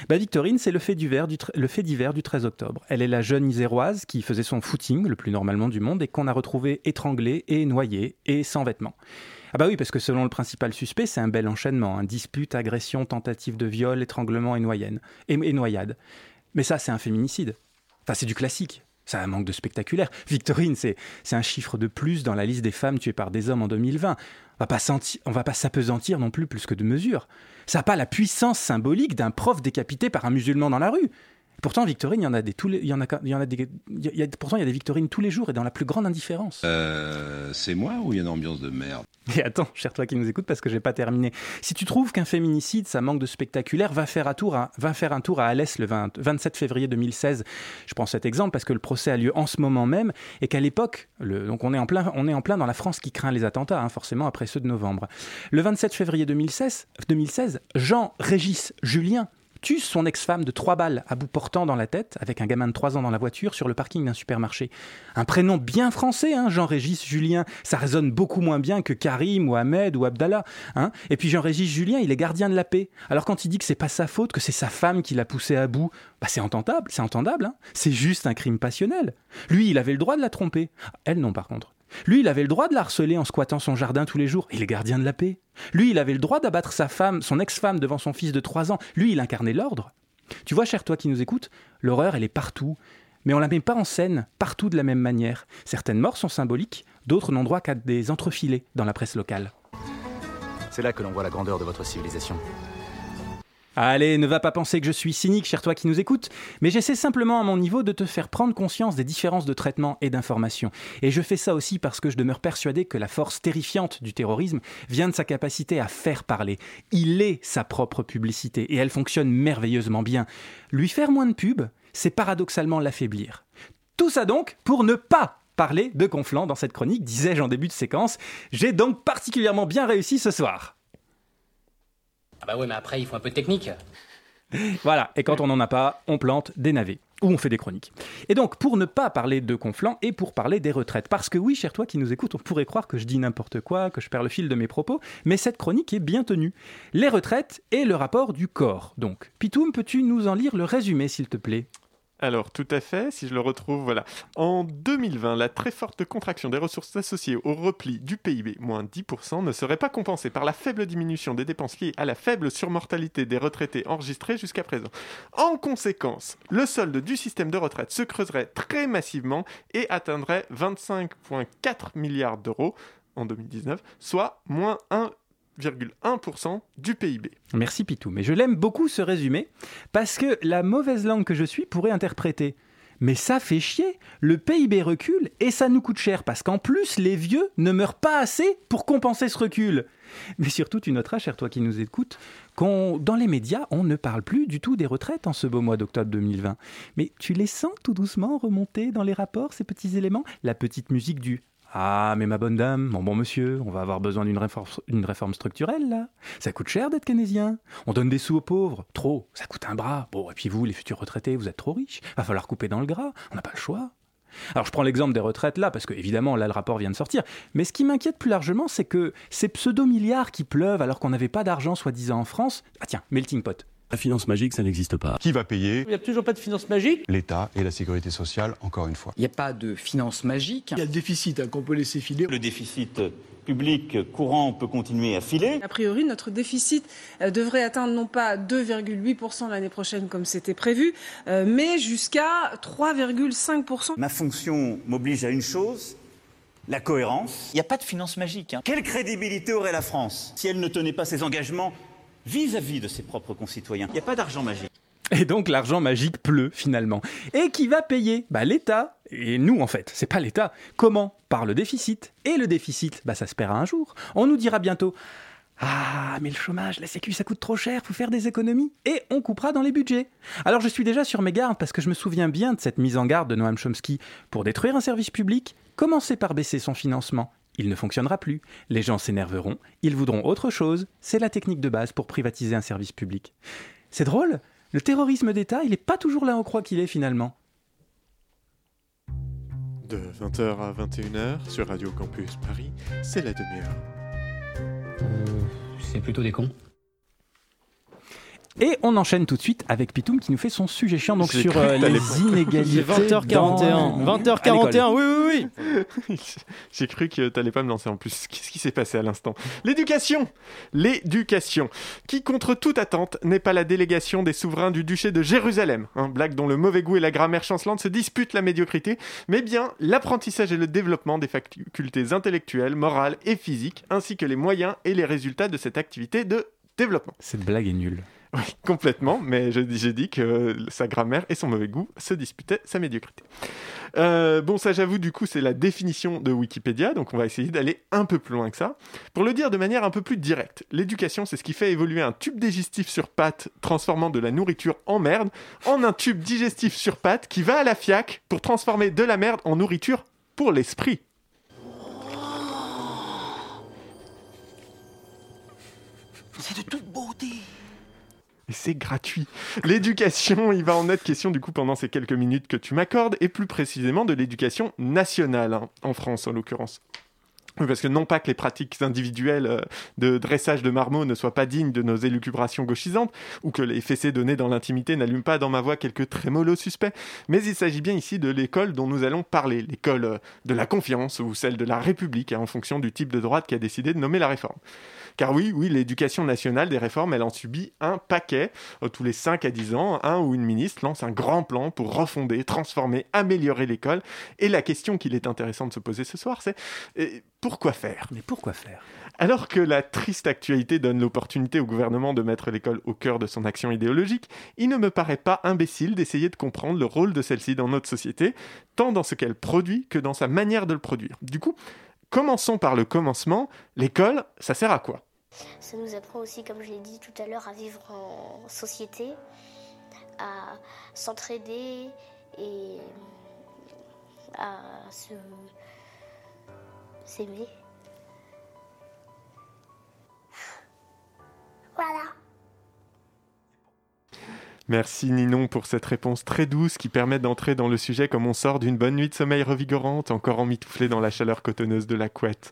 Bah Victorine, c'est le fait, divers du du 13 octobre. Elle est la jeune iséroise qui faisait son footing le plus normalement du monde et qu'on a retrouvé étranglée et noyée et sans vêtements. Ah bah oui, parce que selon le principal suspect, c'est un bel enchaînement. Hein. Dispute, agression, tentative de viol, étranglement et, noyade. Mais ça, c'est un féminicide. Enfin, c'est du classique. Ça manque de spectaculaire. Victorine, c'est un chiffre de plus dans la liste des femmes tuées par des hommes en 2020. On va on va pas s'apesantir non plus plus que de mesure. Ça n'a pas la puissance symbolique d'un prof décapité par un musulman dans la rue. Pourtant, Victorine, il y en a des tous les, il y en a, il y en a des, il y a, pourtant il y a des Victorines tous les jours et dans la plus grande indifférence.
Euh, c'est moi ou il y a une ambiance de merde?
Et attends, cher toi qui nous écoute, parce que j'ai pas terminé. Si tu trouves qu'un féminicide, ça manque de spectaculaire, va faire un tour à, va faire un tour à Alès le 20, 27 février 2016. Je prends cet exemple parce que le procès a lieu en ce moment même et qu'à l'époque, donc on est en plein, on est en plein dans la France qui craint les attentats, hein, forcément après ceux de novembre. Le 27 février 2016, 2016 Jean-Régis Julien tue son ex-femme de trois balles à bout portant dans la tête, avec un gamin de trois ans dans la voiture, sur le parking d'un supermarché. Un prénom bien français, hein, Jean-Régis Julien. Ça résonne beaucoup moins bien que Karim ou Ahmed ou Abdallah. Hein. Et puis Jean-Régis Julien, il est gardien de la paix. Alors quand il dit que c'est pas sa faute, que c'est sa femme qui l'a poussé à bout, bah c'est entendable, c'est entendable. Hein. C'est juste un crime passionnel. Lui, il avait le droit de la tromper. Elle non, par contre. Lui, il avait le droit de la harceler en squattant son jardin tous les jours. Il est gardien de la paix. Lui, il avait le droit d'abattre sa femme, son ex-femme, devant son fils de 3 ans. Lui, il incarnait l'ordre. Tu vois, cher toi qui nous écoutes, l'horreur, elle est partout. Mais on la met pas en scène, partout de la même manière. Certaines morts sont symboliques, d'autres n'ont droit qu'à des entrefilés dans la presse locale.
C'est là que l'on voit la grandeur de votre civilisation.
Allez, ne va pas penser que je suis cynique, cher toi qui nous écoutes, mais j'essaie simplement à mon niveau de te faire prendre conscience des différences de traitement et d'information. Et je fais ça aussi parce que je demeure persuadé que la force terrifiante du terrorisme vient de sa capacité à faire parler. Il est sa propre publicité et elle fonctionne merveilleusement bien. Lui faire moins de pub, c'est paradoxalement l'affaiblir. Tout ça donc pour ne pas parler de Conflant dans cette chronique, disais-je en début de séquence. J'ai donc particulièrement bien réussi ce soir.
Ah bah ouais, mais après, il faut un peu de technique.
Voilà, et quand on n'en a pas, on plante des navets. Ou on fait des chroniques. Et donc, pour ne pas parler de Conflans et pour parler des retraites, parce que oui, cher toi qui nous écoute, on pourrait croire que je dis n'importe quoi, que je perds le fil de mes propos, mais cette chronique est bien tenue. Les retraites et le rapport du corps, donc. Pitoum, peux-tu nous en lire le résumé, s'il te plaît?
Alors, tout à fait, si je le retrouve, voilà. En 2020, la très forte contraction des ressources associées au repli du PIB, moins 10%, ne serait pas compensée par la faible diminution des dépenses liées à la faible surmortalité des retraités enregistrés jusqu'à présent. En conséquence, le solde du système de retraite se creuserait très massivement et atteindrait 25,4 milliards d'euros en 2019, soit moins 1 1,1% du PIB.
Merci Pitou, mais je l'aime beaucoup ce résumé, parce que la mauvaise langue que je suis pourrait interpréter. Mais ça fait chier, le PIB recule et ça nous coûte cher, parce qu'en plus les vieux ne meurent pas assez pour compenser ce recul. Mais surtout, tu noteras, cher toi qui nous écoutes, qu'on, dans les médias, on ne parle plus du tout des retraites en ce beau mois d'octobre 2020. Mais tu les sens tout doucement remonter dans les rapports, ces petits éléments? La petite musique du ah, mais ma bonne dame, mon bon monsieur, on va avoir besoin d'une réforme, structurelle, là. Ça coûte cher d'être keynésien. On donne des sous aux pauvres. Trop. Ça coûte un bras. Bon, et puis vous, les futurs retraités, vous êtes trop riches. Va falloir couper dans le gras. On n'a pas le choix. Alors je prends l'exemple des retraites là, parce que évidemment là le rapport vient de sortir, mais ce qui m'inquiète plus largement, c'est que ces pseudo-milliards qui pleuvent alors qu'on n'avait pas d'argent soi-disant en France, ah tiens, melting pot.
La finance magique, ça n'existe pas.
Qui va payer?
Il n'y a toujours pas de finance magique
L'État et la sécurité sociale, encore une fois.
Il n'y a pas de finance magique.
Il y a le déficit hein, qu'on peut laisser filer.
Le déficit public courant peut continuer à filer.
A priori, notre déficit euh, devrait atteindre non pas 2,8% l'année prochaine comme c'était prévu, euh, mais jusqu'à 3,5%.
Ma fonction m'oblige à une chose, la cohérence. Il n'y a pas de finance magique. Hein. Quelle crédibilité aurait la France si elle ne tenait pas ses engagements vis-à-vis -vis de ses propres concitoyens Il n'y a pas d'argent magique.
Et donc l'argent magique pleut finalement. Et qui va payer? Bah l'État. Et nous en fait, c'est pas l'État. Comment? Par le déficit. Et le déficit, bah ça se paiera un jour. On nous dira bientôt ah, mais le chômage, la sécu, ça coûte trop cher, faut faire des économies. Et on coupera dans les budgets. Alors je suis déjà sur mes gardes parce que je me souviens bien de cette mise en garde de Noam Chomsky. Pour détruire un service public, commencez par baisser son financement. Il ne fonctionnera plus. Les gens s'énerveront, ils voudront autre chose. C'est la technique de base pour privatiser un service public. C'est drôle, le terrorisme d'État, il n'est pas toujours là on croit qu'il est finalement.
De 20h à 21h sur Radio Campus Paris, c'est la demi-heure.
C'est plutôt des cons.
Et on enchaîne tout de suite avec Pitoum qui nous fait son sujet chiant donc sur euh, les inégalités.
C'est 20h41.
dans-
20h41,
à l'école.
oui, oui, oui.
J'ai cru que t'allais pas me lancer en plus. Qu'est-ce qui s'est passé à l'instant? L'éducation L'éducation Qui, contre toute attente, n'est pas la délégation des souverains du duché de Jérusalem. Un blague dont le mauvais goût et la grammaire chancelante se disputent la médiocrité, mais bien l'apprentissage et le développement des facultés intellectuelles, morales et physiques, ainsi que les moyens et les résultats de cette activité de développement.
Cette blague est nulle.
Oui, complètement, mais j'ai dit que sa grammaire et son mauvais goût se disputaient sa médiocrité. Euh, bon, ça j'avoue, du coup, c'est la définition de Wikipédia, donc on va essayer d'aller un peu plus loin que ça. Pour le dire de manière un peu plus directe, l'éducation, c'est ce qui fait évoluer un tube digestif sur pattes, transformant de la nourriture en merde, en un tube digestif sur pattes qui va à la FIAC pour transformer de la merde en nourriture pour l'esprit.
C'est de toute beauté.
Et c'est gratuit. L'éducation, il va en être question du coup pendant ces quelques minutes que tu m'accordes, et plus précisément de l'éducation nationale, hein, en France en l'occurrence. Parce que non pas que les pratiques individuelles euh, de dressage de marmots ne soient pas dignes de nos élucubrations gauchisantes, ou que les fessées données dans l'intimité n'allument pas dans ma voix quelques trémolos suspects, mais il s'agit bien ici de l'école dont nous allons parler, l'école euh, de la confiance ou celle de la République, hein, en fonction du type de droite qui a décidé de nommer la réforme. Car oui, oui, l'éducation nationale des réformes, elle en subit un paquet. Euh, Tous les 5 à 10 ans, un ou une ministre lance un grand plan pour refonder, transformer, améliorer l'école. Et la question qu'il est intéressant de se poser ce soir, c'est pourquoi faire?
Mais pourquoi faire?
Alors que la triste actualité donne l'opportunité au gouvernement de mettre l'école au cœur de son action idéologique, il ne me paraît pas imbécile d'essayer de comprendre le rôle de celle-ci dans notre société, tant dans ce qu'elle produit que dans sa manière de le produire. Du coup, commençons par le commencement. L'école, ça sert à quoi?
Ça nous apprend aussi, comme je l'ai dit tout à l'heure, à vivre en société, à s'entraider et à se Voilà.
Merci Ninon pour cette réponse très douce qui permet d'entrer dans le sujet comme on sort d'une bonne nuit de sommeil revigorante, encore emmitouflé dans la chaleur cotonneuse de la couette.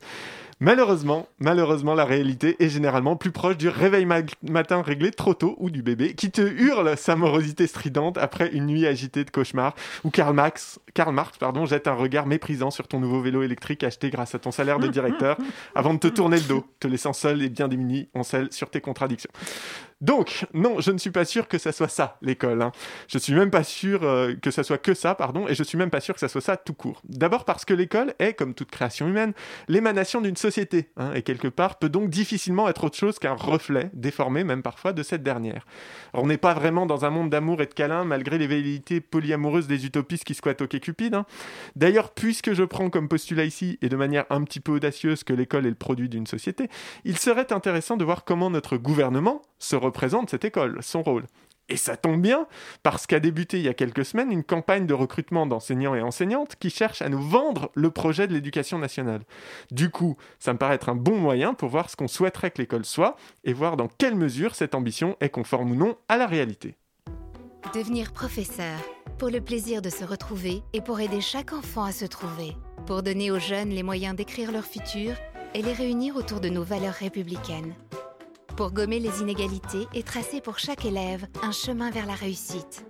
Malheureusement, malheureusement, la réalité est généralement plus proche du réveil ma- matin réglé trop tôt ou du bébé qui te hurle sa morosité stridente après une nuit agitée de cauchemar où Karl Marx, Karl Marx pardon, jette un regard méprisant sur ton nouveau vélo électrique acheté grâce à ton salaire de directeur avant de te tourner le dos, te laissant seul et bien démuni en selle sur tes contradictions. Donc, non, je ne suis pas sûr que ça soit ça, l'école. hein. Je suis même pas sûr euh, que ça soit que ça, pardon, et je suis même pas sûr que ça soit ça tout court. D'abord parce que l'école est, comme toute création humaine, l'émanation d'une société, hein, et quelque part peut donc difficilement être autre chose qu'un reflet, déformé même parfois, de cette dernière. On n'est pas vraiment dans un monde d'amour et de câlins, malgré les velléités polyamoureuses des utopistes qui squattent au Cupid. hein. D'ailleurs, puisque je prends comme postulat ici, et de manière un petit peu audacieuse, que l'école est le produit d'une société, il serait intéressant de voir comment notre gouvernement se représente cette école, son rôle. Et ça tombe bien, parce qu'a débuté il y a quelques semaines une campagne de recrutement d'enseignants et enseignantes qui cherche à nous vendre le projet de l'éducation nationale. Du coup, ça me paraît être un bon moyen pour voir ce qu'on souhaiterait que l'école soit et voir dans quelle mesure cette ambition est conforme ou non à la réalité.
Devenir professeur,
pour le plaisir de se retrouver et pour aider chaque enfant à se trouver, pour donner aux jeunes les moyens d'écrire leur futur et les réunir autour de nos valeurs républicaines, pour gommer les inégalités et tracer pour chaque élève un chemin vers la réussite.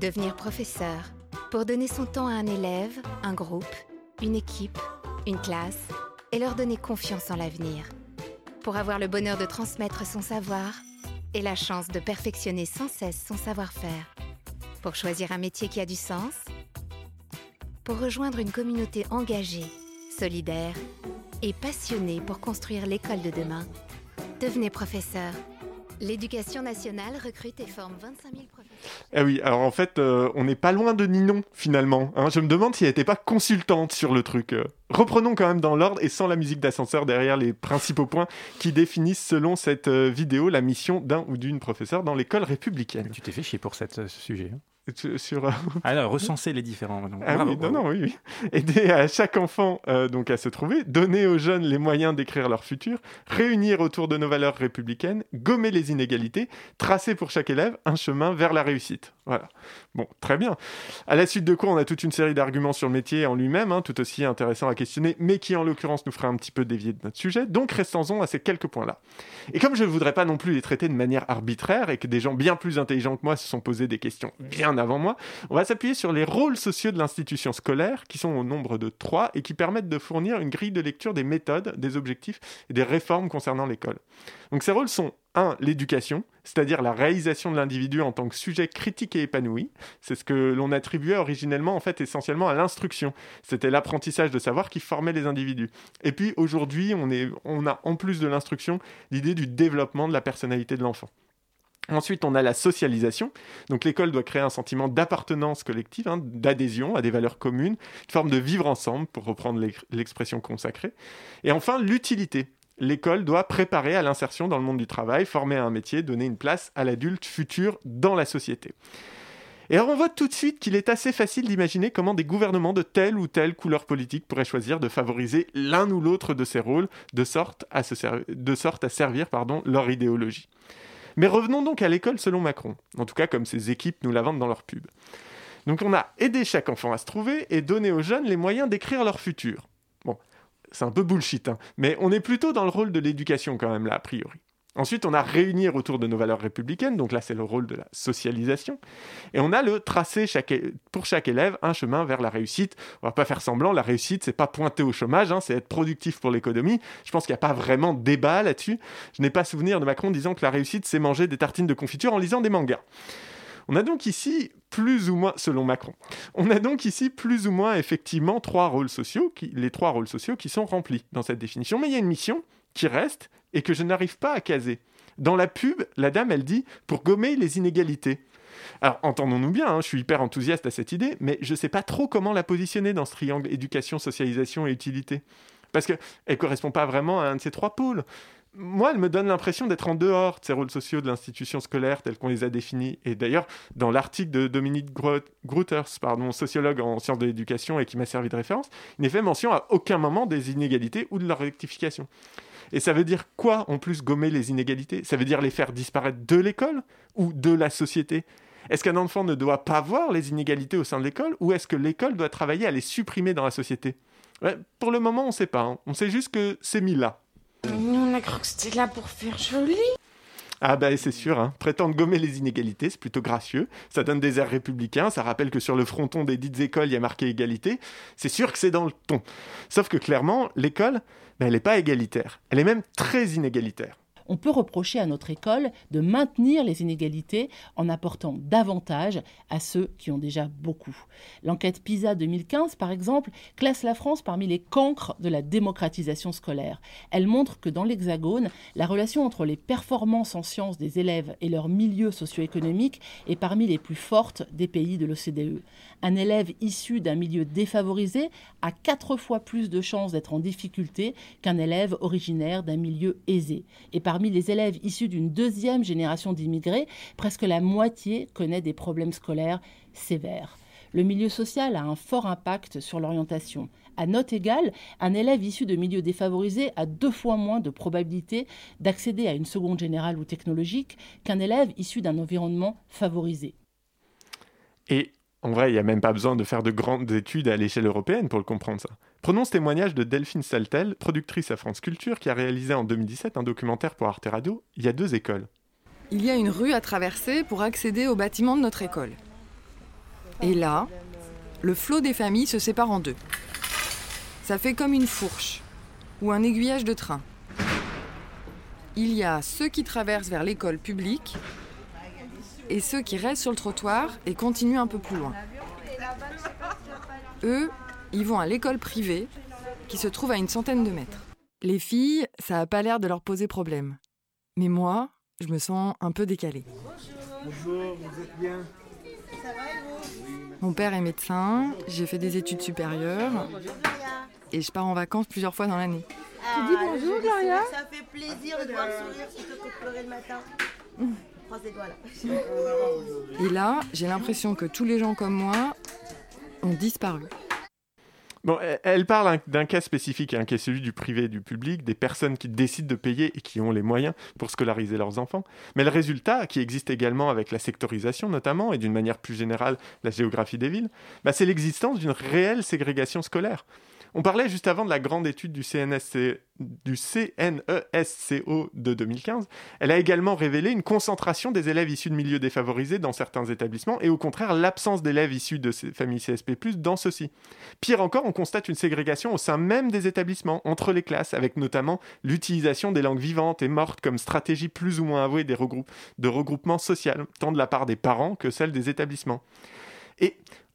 Devenir professeur, pour donner son temps à un élève, un groupe, une équipe, une classe, et leur donner confiance en l'avenir. Pour avoir le bonheur de transmettre son savoir et la chance de perfectionner sans cesse son savoir-faire. Pour choisir un métier qui a du sens. Pour rejoindre une communauté engagée, solidaire et passionnée pour construire l'école de demain. Devenez professeur. L'éducation nationale recrute et forme 25 000 professeurs.
Eh oui, alors en fait, euh, on n'est pas loin de Ninon, finalement. hein. Je me demande si elle n'était pas consultante sur le truc. euh. Reprenons quand même dans l'ordre et sans la musique d'ascenseur derrière les principaux points qui définissent, selon cette euh, vidéo, la mission d'un ou d'une professeur dans l'école républicaine.
Tu t'es fait chier pour cette, ce sujet. hein.
Sur- euh,
Alors, recenser les différents. donc,
Ah
bravo,
oui, non,
bravo.
non, oui, oui. Aider à chaque enfant euh, donc à se trouver, donner aux jeunes les moyens d'écrire leur futur, réunir autour de nos valeurs républicaines, gommer les inégalités, tracer pour chaque élève un chemin vers la réussite. Voilà. Bon, très bien. À la suite de quoi, on a toute une série d'arguments sur le métier en lui-même, hein, tout aussi intéressant à questionner, mais qui en l'occurrence nous fera un petit peu dévier de notre sujet. Donc restons-en à ces quelques points-là. Et comme je ne voudrais pas non plus les traiter de manière arbitraire et que des gens bien plus intelligents que moi se sont posés des questions bien avant moi, on va s'appuyer sur les rôles sociaux de l'institution scolaire, qui sont au nombre de trois et qui permettent de fournir une grille de lecture des méthodes, des objectifs et des réformes concernant l'école. Donc ces rôles sont 1. L'éducation, c'est-à-dire la réalisation de l'individu en tant que sujet critique et épanoui. C'est ce que l'on attribuait originellement, en fait, essentiellement à l'instruction. C'était l'apprentissage de savoir qui formait les individus. Et puis aujourd'hui, on, on a en plus de l'instruction l'idée du développement de la personnalité de l'enfant. Ensuite, on a la socialisation. Donc l'école doit créer un sentiment d'appartenance collective, hein, d'adhésion à des valeurs communes, une forme de vivre ensemble, pour reprendre l'ex- l'expression consacrée. Et enfin, l'utilité. L'école doit préparer à l'insertion dans le monde du travail, former un métier, donner une place à l'adulte futur dans la société. Et alors on voit tout de suite qu'il est assez facile d'imaginer comment des gouvernements de telle ou telle couleur politique pourraient choisir de favoriser l'un ou l'autre de ces rôles de sorte à, servir leur idéologie. Mais revenons donc à l'école selon Macron, en tout cas comme ses équipes nous la vendent dans leur pub. Donc on a aidé chaque enfant à se trouver et donné aux jeunes les moyens d'écrire leur futur. C'est un peu bullshit, hein, mais on est plutôt dans le rôle de l'éducation quand même là, a priori. Ensuite, on a réunir autour de nos valeurs républicaines, donc là c'est le rôle de la socialisation, et on a le tracer pour chaque élève un chemin vers la réussite. On va pas faire semblant, la réussite c'est pas pointer au chômage, hein, c'est être productif pour l'économie. Je pense qu'il n'y a pas vraiment débat là-dessus. Je n'ai pas souvenir de Macron disant que la réussite c'est manger des tartines de confiture en lisant des mangas. On a donc ici plus ou moins, selon Macron, on a donc ici plus ou moins effectivement trois rôles sociaux, les trois rôles sociaux qui sont remplis dans cette définition. Mais il y a une mission qui reste et que je n'arrive pas à caser. Dans la pub, la dame, elle dit pour gommer les inégalités. Alors, entendons-nous bien, hein, je suis hyper enthousiaste à cette idée, mais je ne sais pas trop comment la positionner dans ce triangle éducation, socialisation et utilité. Parce qu'elle ne correspond pas vraiment à un de ces trois pôles. Moi, elle me donne l'impression d'être en dehors de ces rôles sociaux de l'institution scolaire tels qu'on les a définis. Et d'ailleurs, dans l'article de Dominique Gro- Grouters, pardon, sociologue en sciences de l'éducation et qui m'a servi de référence, il n'est fait mention à aucun moment des inégalités ou de leur rectification. Et ça veut dire quoi en plus gommer les inégalités? Ça veut dire les faire disparaître de l'école ou de la société? Est-ce qu'un enfant ne doit pas voir les inégalités au sein de l'école ou est-ce que l'école doit travailler à les supprimer dans la société? Pour le moment, on ne sait pas. hein. On sait juste que c'est mis là.
On a cru que c'était là pour faire joli.
Ah bah c'est sûr, hein. prétendre gommer les inégalités, c'est plutôt gracieux, ça donne des airs républicains, ça rappelle que sur le fronton des dites écoles, il y a marqué égalité, c'est sûr que c'est dans le ton. Sauf que clairement, l'école, ben, elle n'est pas égalitaire, elle est même très inégalitaire.
On peut reprocher à notre école de maintenir les inégalités en apportant davantage à ceux qui ont déjà beaucoup. L'enquête PISA 2015, par exemple, classe la France parmi les cancres de la démocratisation scolaire. Elle montre que dans l'Hexagone, la relation entre les performances en sciences des élèves et leur milieu socio-économique est parmi les plus fortes des pays de l'OCDE. Un élève issu d'un milieu défavorisé a quatre fois plus de chances d'être en difficulté qu'un élève originaire d'un milieu aisé. Et les élèves issus d'une deuxième génération d'immigrés, presque la moitié connaît des problèmes scolaires sévères. Le milieu social a un fort impact sur l'orientation. À note égale, un élève issu de milieux défavorisés a deux fois moins de probabilité d'accéder à une seconde générale ou technologique qu'un élève issu d'un environnement favorisé.
En vrai, il n'y a même pas besoin de faire de grandes études à l'échelle européenne pour le comprendre ça. Prenons ce témoignage de Delphine Saltel, productrice à France Culture, qui a réalisé en 2017 un documentaire pour Arte Radio. Il y a deux écoles.
Il y a une rue à traverser pour accéder au bâtiment de notre école. Et là, le flot des familles se sépare en deux. Ça fait comme une fourche ou un aiguillage de train. Il y a ceux qui traversent vers l'école publique et ceux qui restent sur le trottoir et continuent un peu plus loin. Eux, ils vont à l'école privée qui se trouve à une centaine de mètres. Les filles, ça n'a pas l'air de leur poser problème. Mais moi, je me sens un peu décalée.
Bonjour, vous êtes bien?
Mon père est médecin, j'ai fait des études supérieures et je pars en vacances plusieurs fois dans l'année.
Tu dis bonjour, Gloria?
Ça fait plaisir de voir sourire plutôt que de pleurer le matin. Croise les doigts là.
Et là, j'ai l'impression que tous les gens comme moi ont disparu.
Bon, elle- parle un- d'un cas spécifique, hein, qui est celui du privé et du public, des personnes qui décident de payer et qui ont les moyens pour scolariser leurs enfants. Mais le résultat, qui existe également avec la sectorisation notamment, et d'une manière plus générale la géographie des villes, bah, c'est l'existence d'une réelle ségrégation scolaire. On parlait juste avant de la grande étude du, CNESCO de 2015. Elle a également révélé une concentration des élèves issus de milieux défavorisés dans certains établissements et au contraire l'absence d'élèves issus de familles CSP+, dans ceux-ci. Pire encore, on constate une ségrégation au sein même des établissements, entre les classes, avec notamment l'utilisation des langues vivantes et mortes comme stratégie plus ou moins avouée des regrou- de regroupement social, tant de la part des parents que celle des établissements.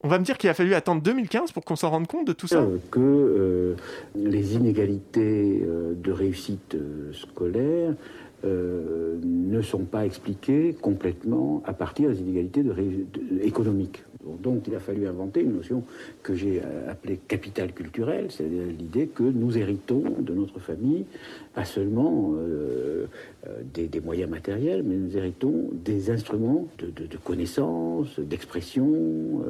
On va me dire qu'il a fallu attendre 2015 pour qu'on s'en rende compte de tout ça.
Euh, que euh, les inégalités euh, de réussite scolaire ne sont pas expliquées complètement à partir des inégalités économiques. Donc il a fallu inventer une notion que j'ai euh, appelée capital culturel, c'est-à-dire l'idée que nous héritons de notre famille pas seulement euh, euh, des, moyens matériels, mais nous héritons des instruments de, connaissance, d'expression,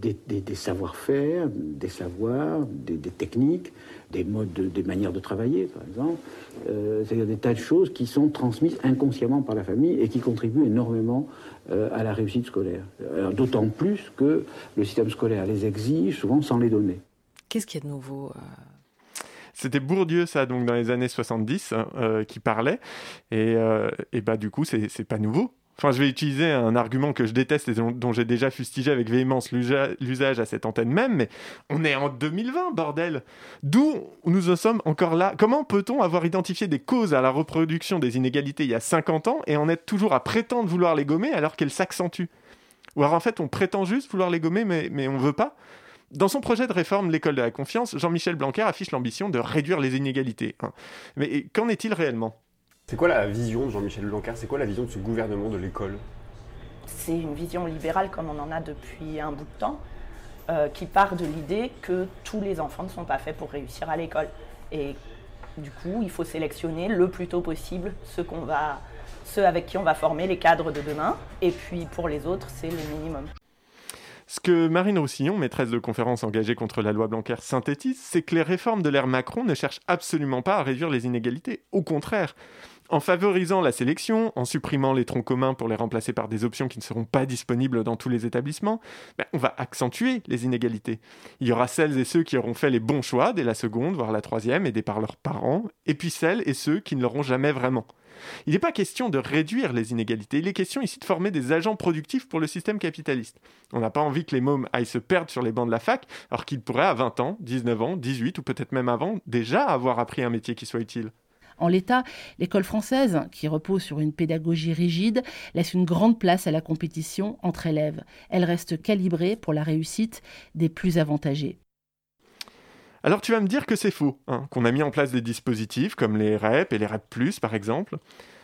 des, savoir-faire, des savoirs, des techniques, des modes, de- des manières de travailler, par exemple. Euh, C'est-à-dire des tas de choses qui sont transmises inconsciemment par la famille et qui contribuent énormément euh, à la réussite scolaire. D'autant plus que le système scolaire les exige, souvent sans les donner.
Qu'est-ce qu'il y a de nouveau euh,
C'était Bourdieu, ça, donc dans les années 70, hein, euh, qui parlait. Et, euh, et bah, du coup, c'est pas nouveau. Enfin, je vais utiliser un argument que je déteste et dont, j'ai déjà fustigé avec véhémence l'usa- l'usage à cette antenne même, mais on est en 2020, bordel D'où nous en sommes encore là? Comment peut-on avoir identifié des causes à la reproduction des inégalités il y a 50 ans et en être toujours à prétendre vouloir les gommer alors qu'elles s'accentuent? Ou alors en fait, on prétend juste vouloir les gommer, mais, mais on veut pas? Dans son projet de réforme L'école de la confiance, Jean-Michel Blanquer affiche l'ambition de réduire les inégalités. hein. Mais qu'en est-il réellement?
C'est quoi la vision de Jean-Michel Blanquer? C'est quoi la vision de ce gouvernement de l'école?
C'est une vision libérale comme on en a depuis un bout de temps, euh, qui part de l'idée que tous les enfants ne sont pas faits pour réussir à l'école. Et du coup, il faut sélectionner le plus tôt possible ceux, qu'on va, ceux avec qui on va former les cadres de demain. Et puis pour les autres, c'est le minimum.
Ce que Marine Roussillon, maîtresse de conférence engagée contre la loi Blanquer, synthétise, c'est que les réformes de l'ère Macron ne cherchent absolument pas à réduire les inégalités. Au contraire, en favorisant la sélection, en supprimant les troncs communs pour les remplacer par des options qui ne seront pas disponibles dans tous les établissements, ben, on va accentuer les inégalités. Il y aura celles et ceux qui auront fait les bons choix dès la seconde, voire la troisième, aidés par leurs parents, et puis celles et ceux qui ne l'auront jamais vraiment. Il n'est pas question de réduire les inégalités, il est question ici de former des agents productifs pour le système capitaliste. On n'a pas envie que les mômes aillent se perdre sur les bancs de la fac, alors qu'ils pourraient à 20 ans, 19 ans, 18 ou peut-être même avant, déjà avoir appris un métier qui soit utile.
En l'état, l'école française, qui repose sur une pédagogie rigide, laisse une grande place à la compétition entre élèves. Elle reste calibrée pour la réussite des plus avantagés.
Alors tu vas me dire que c'est faux, hein, qu'on a mis en place des dispositifs comme les REP et les REP+, par exemple.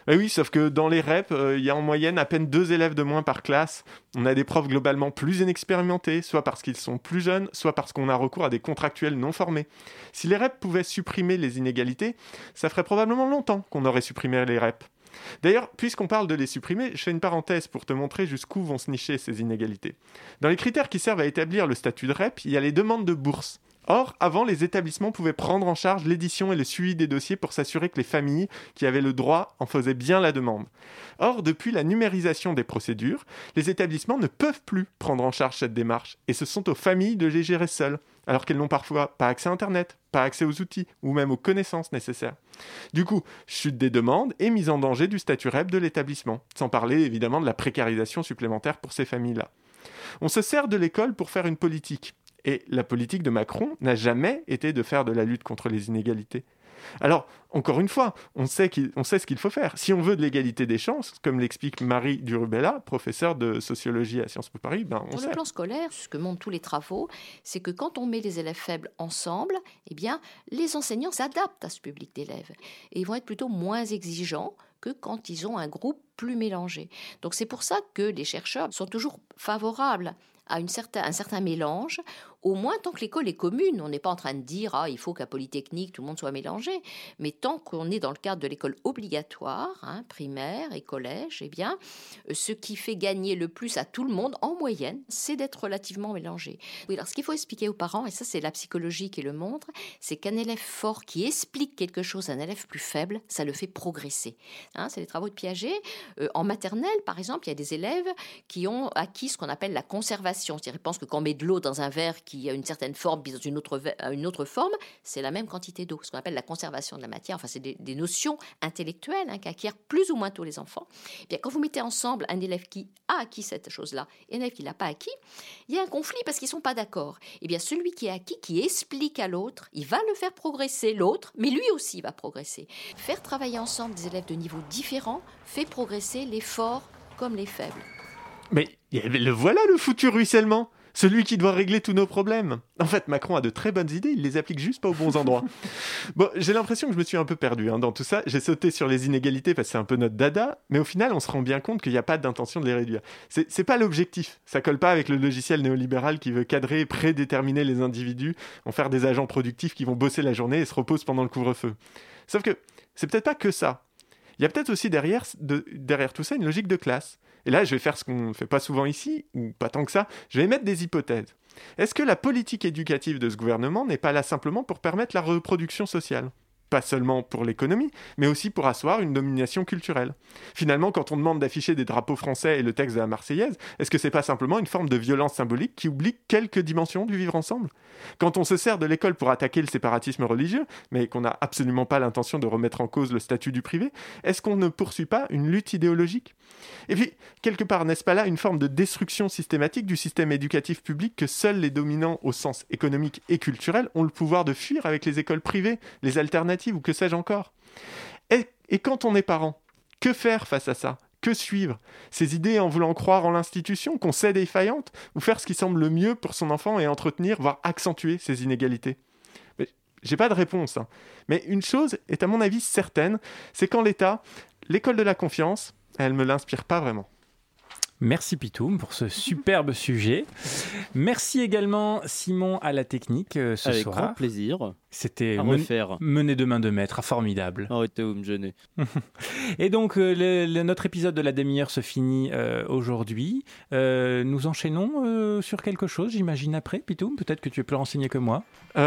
Ben oui, sauf que dans les REP, euh, il y a en moyenne à peine deux élèves de moins par classe. On a des profs globalement plus inexpérimentés, soit parce qu'ils sont plus jeunes, soit parce qu'on a recours à des contractuels non formés. Si les REP pouvaient supprimer les inégalités, ça ferait probablement longtemps qu'on aurait supprimé les REP. D'ailleurs, puisqu'on parle de les supprimer, je fais une parenthèse pour te montrer jusqu'où vont se nicher ces inégalités. Dans les critères qui servent à établir le statut de REP, il y a les demandes de bourse. Or, avant, les établissements pouvaient prendre en charge l'édition et le suivi des dossiers pour s'assurer que les familles qui avaient le droit en faisaient bien la demande. Or, depuis la numérisation des procédures, les établissements ne peuvent plus prendre en charge cette démarche et ce sont aux familles de les gérer seules, alors qu'elles n'ont parfois pas accès à Internet, pas accès aux outils ou même aux connaissances nécessaires. Du coup, chute des demandes et mise en danger du statut REP de l'établissement, sans parler évidemment de la précarisation supplémentaire pour ces familles-là. On se sert de l'école pour faire une politique, et la politique de Macron n'a jamais été de faire de la lutte contre les inégalités. Alors, encore une fois, on sait, sait ce qu'il faut faire. Si on veut de l'égalité des chances, comme l'explique Marie Durubella, professeure de sociologie à Sciences Po Paris, ben on
Sur le plan scolaire, ce que montrent tous les travaux, c'est que quand on met les élèves faibles ensemble, eh bien, les enseignants s'adaptent à ce public d'élèves. Et ils vont être plutôt moins exigeants que quand ils ont un groupe plus mélangé. Donc c'est pour ça que les chercheurs sont toujours favorables à une certain, un certain mélange au moins tant que l'école est commune. On n'est pas en train de dire ah il faut qu'à Polytechnique tout le monde soit mélangé, mais tant qu'on est dans le cadre de l'école obligatoire, hein, primaire et collège, eh bien euh, ce qui fait gagner le plus à tout le monde en moyenne, c'est d'être relativement mélangé. Oui, alors ce qu'il faut expliquer aux parents, et ça c'est la psychologie qui le montre, c'est qu'un élève fort qui explique quelque chose à un élève plus faible, ça le fait progresser. Hein, c'est les travaux de Piaget. Euh, en maternelle, par exemple, il y a des élèves qui ont acquis ce qu'on appelle la conservation. C'est-à-dire, ils pensent que quand on met de l'eau dans un verre qui a une certaine forme, puis une autre, une autre forme, c'est la même quantité d'eau. Ce qu'on appelle la conservation de la matière, enfin, c'est des, notions intellectuelles hein, qu'acquièrent plus ou moins tous les enfants. Et eh bien, quand vous mettez ensemble un élève qui a acquis cette chose-là et un élève qui l'a pas acquis, il y a un conflit parce qu'ils sont pas d'accord. Et eh bien, celui qui a acquis, qui explique à l'autre, il va le faire progresser, l'autre, mais lui aussi va progresser. Faire travailler ensemble des élèves de niveaux différents fait progresser les forts comme les faibles.
Mais le voilà le foutu ruissellement celui qui doit régler tous nos problèmes. En fait, Macron a de très bonnes idées, il les applique juste pas aux bons endroits. bon, j'ai l'impression que je me suis un peu perdu hein, dans tout ça. J'ai sauté sur les inégalités parce que c'est un peu notre dada, mais au final, on se rend bien compte qu'il n'y a pas d'intention de les réduire. C'est pas l'objectif. Ça colle pas avec le logiciel néolibéral qui veut cadrer et prédéterminer les individus, en faire des agents productifs qui vont bosser la journée et se reposent pendant le couvre-feu. Sauf que c'est peut-être pas que ça. Il y a peut-être aussi derrière, derrière tout ça une logique de classe. Et là, je vais faire ce qu'on ne fait pas souvent ici, ou pas tant que ça, je vais émettre des hypothèses. Est-ce que la politique éducative de ce gouvernement n'est pas là simplement pour permettre la reproduction sociale? Pas seulement pour l'économie, mais aussi pour asseoir une domination culturelle. Finalement, quand on demande d'afficher des drapeaux français et le texte de la Marseillaise, est-ce que c'est pas simplement une forme de violence symbolique qui oublie quelques dimensions du vivre ensemble? Quand on se sert de l'école pour attaquer le séparatisme religieux, mais qu'on n'a absolument pas l'intention de remettre en cause le statut du privé, est-ce qu'on ne poursuit pas une lutte idéologique? Et puis, quelque part, n'est-ce pas là une forme de destruction systématique du système éducatif public que seuls les dominants au sens économique et culturel ont le pouvoir de fuir avec les écoles privées, les alternatives? Ou que sais-je encore. Et, et quand on est parent, que faire face à ça? Que suivre? Ces idées en voulant croire en l'institution qu'on sait défaillante ou faire ce qui semble le mieux pour son enfant et entretenir, voire accentuer ces inégalités? Mais j'ai pas de réponse. Hein. Mais une chose est à mon avis certaine, c'est qu'en l'état, l'école de la confiance, elle me l'inspire pas vraiment.
Merci Pitoum pour ce superbe sujet. Merci également Simon à la technique euh, ce
Avec
soir.
grand plaisir.
C'était mené de main de maître, ah, formidable.
Arrêtez, vous me gênez.
Et donc, euh, notre épisode de la demi-heure se finit euh, aujourd'hui. nous enchaînons sur quelque chose, j'imagine, après, Pitoum. Peut-être que tu es plus renseigné que moi.
Il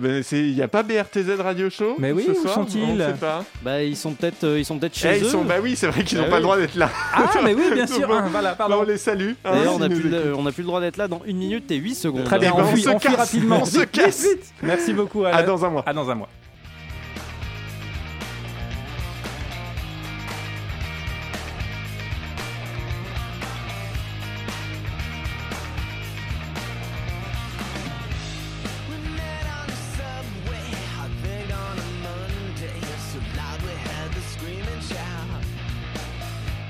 ben, n'y a pas BRTZ Radio Show
Mais oui,
ce
où sont-ils
bah, Ils sont peut-être ils sont peut chez
eh,
eux.
Sont, bah oui, c'est vrai qu'ils n'ont
Ah
pas
oui.
le droit d'être là.
Ah, mais oui, bien sûr. Ah, voilà, pardon.
Bah, on les salue. hein,
D'ailleurs, on n'a plus, le- droit d'être là dans une minute et 8 secondes.
Très bien,
Eh ben,
on
on
fuit,
se
on fuit rapidement.
on se
Vite,
casse.
vite. Merci beaucoup.
Dans un mois.
Dans un mois.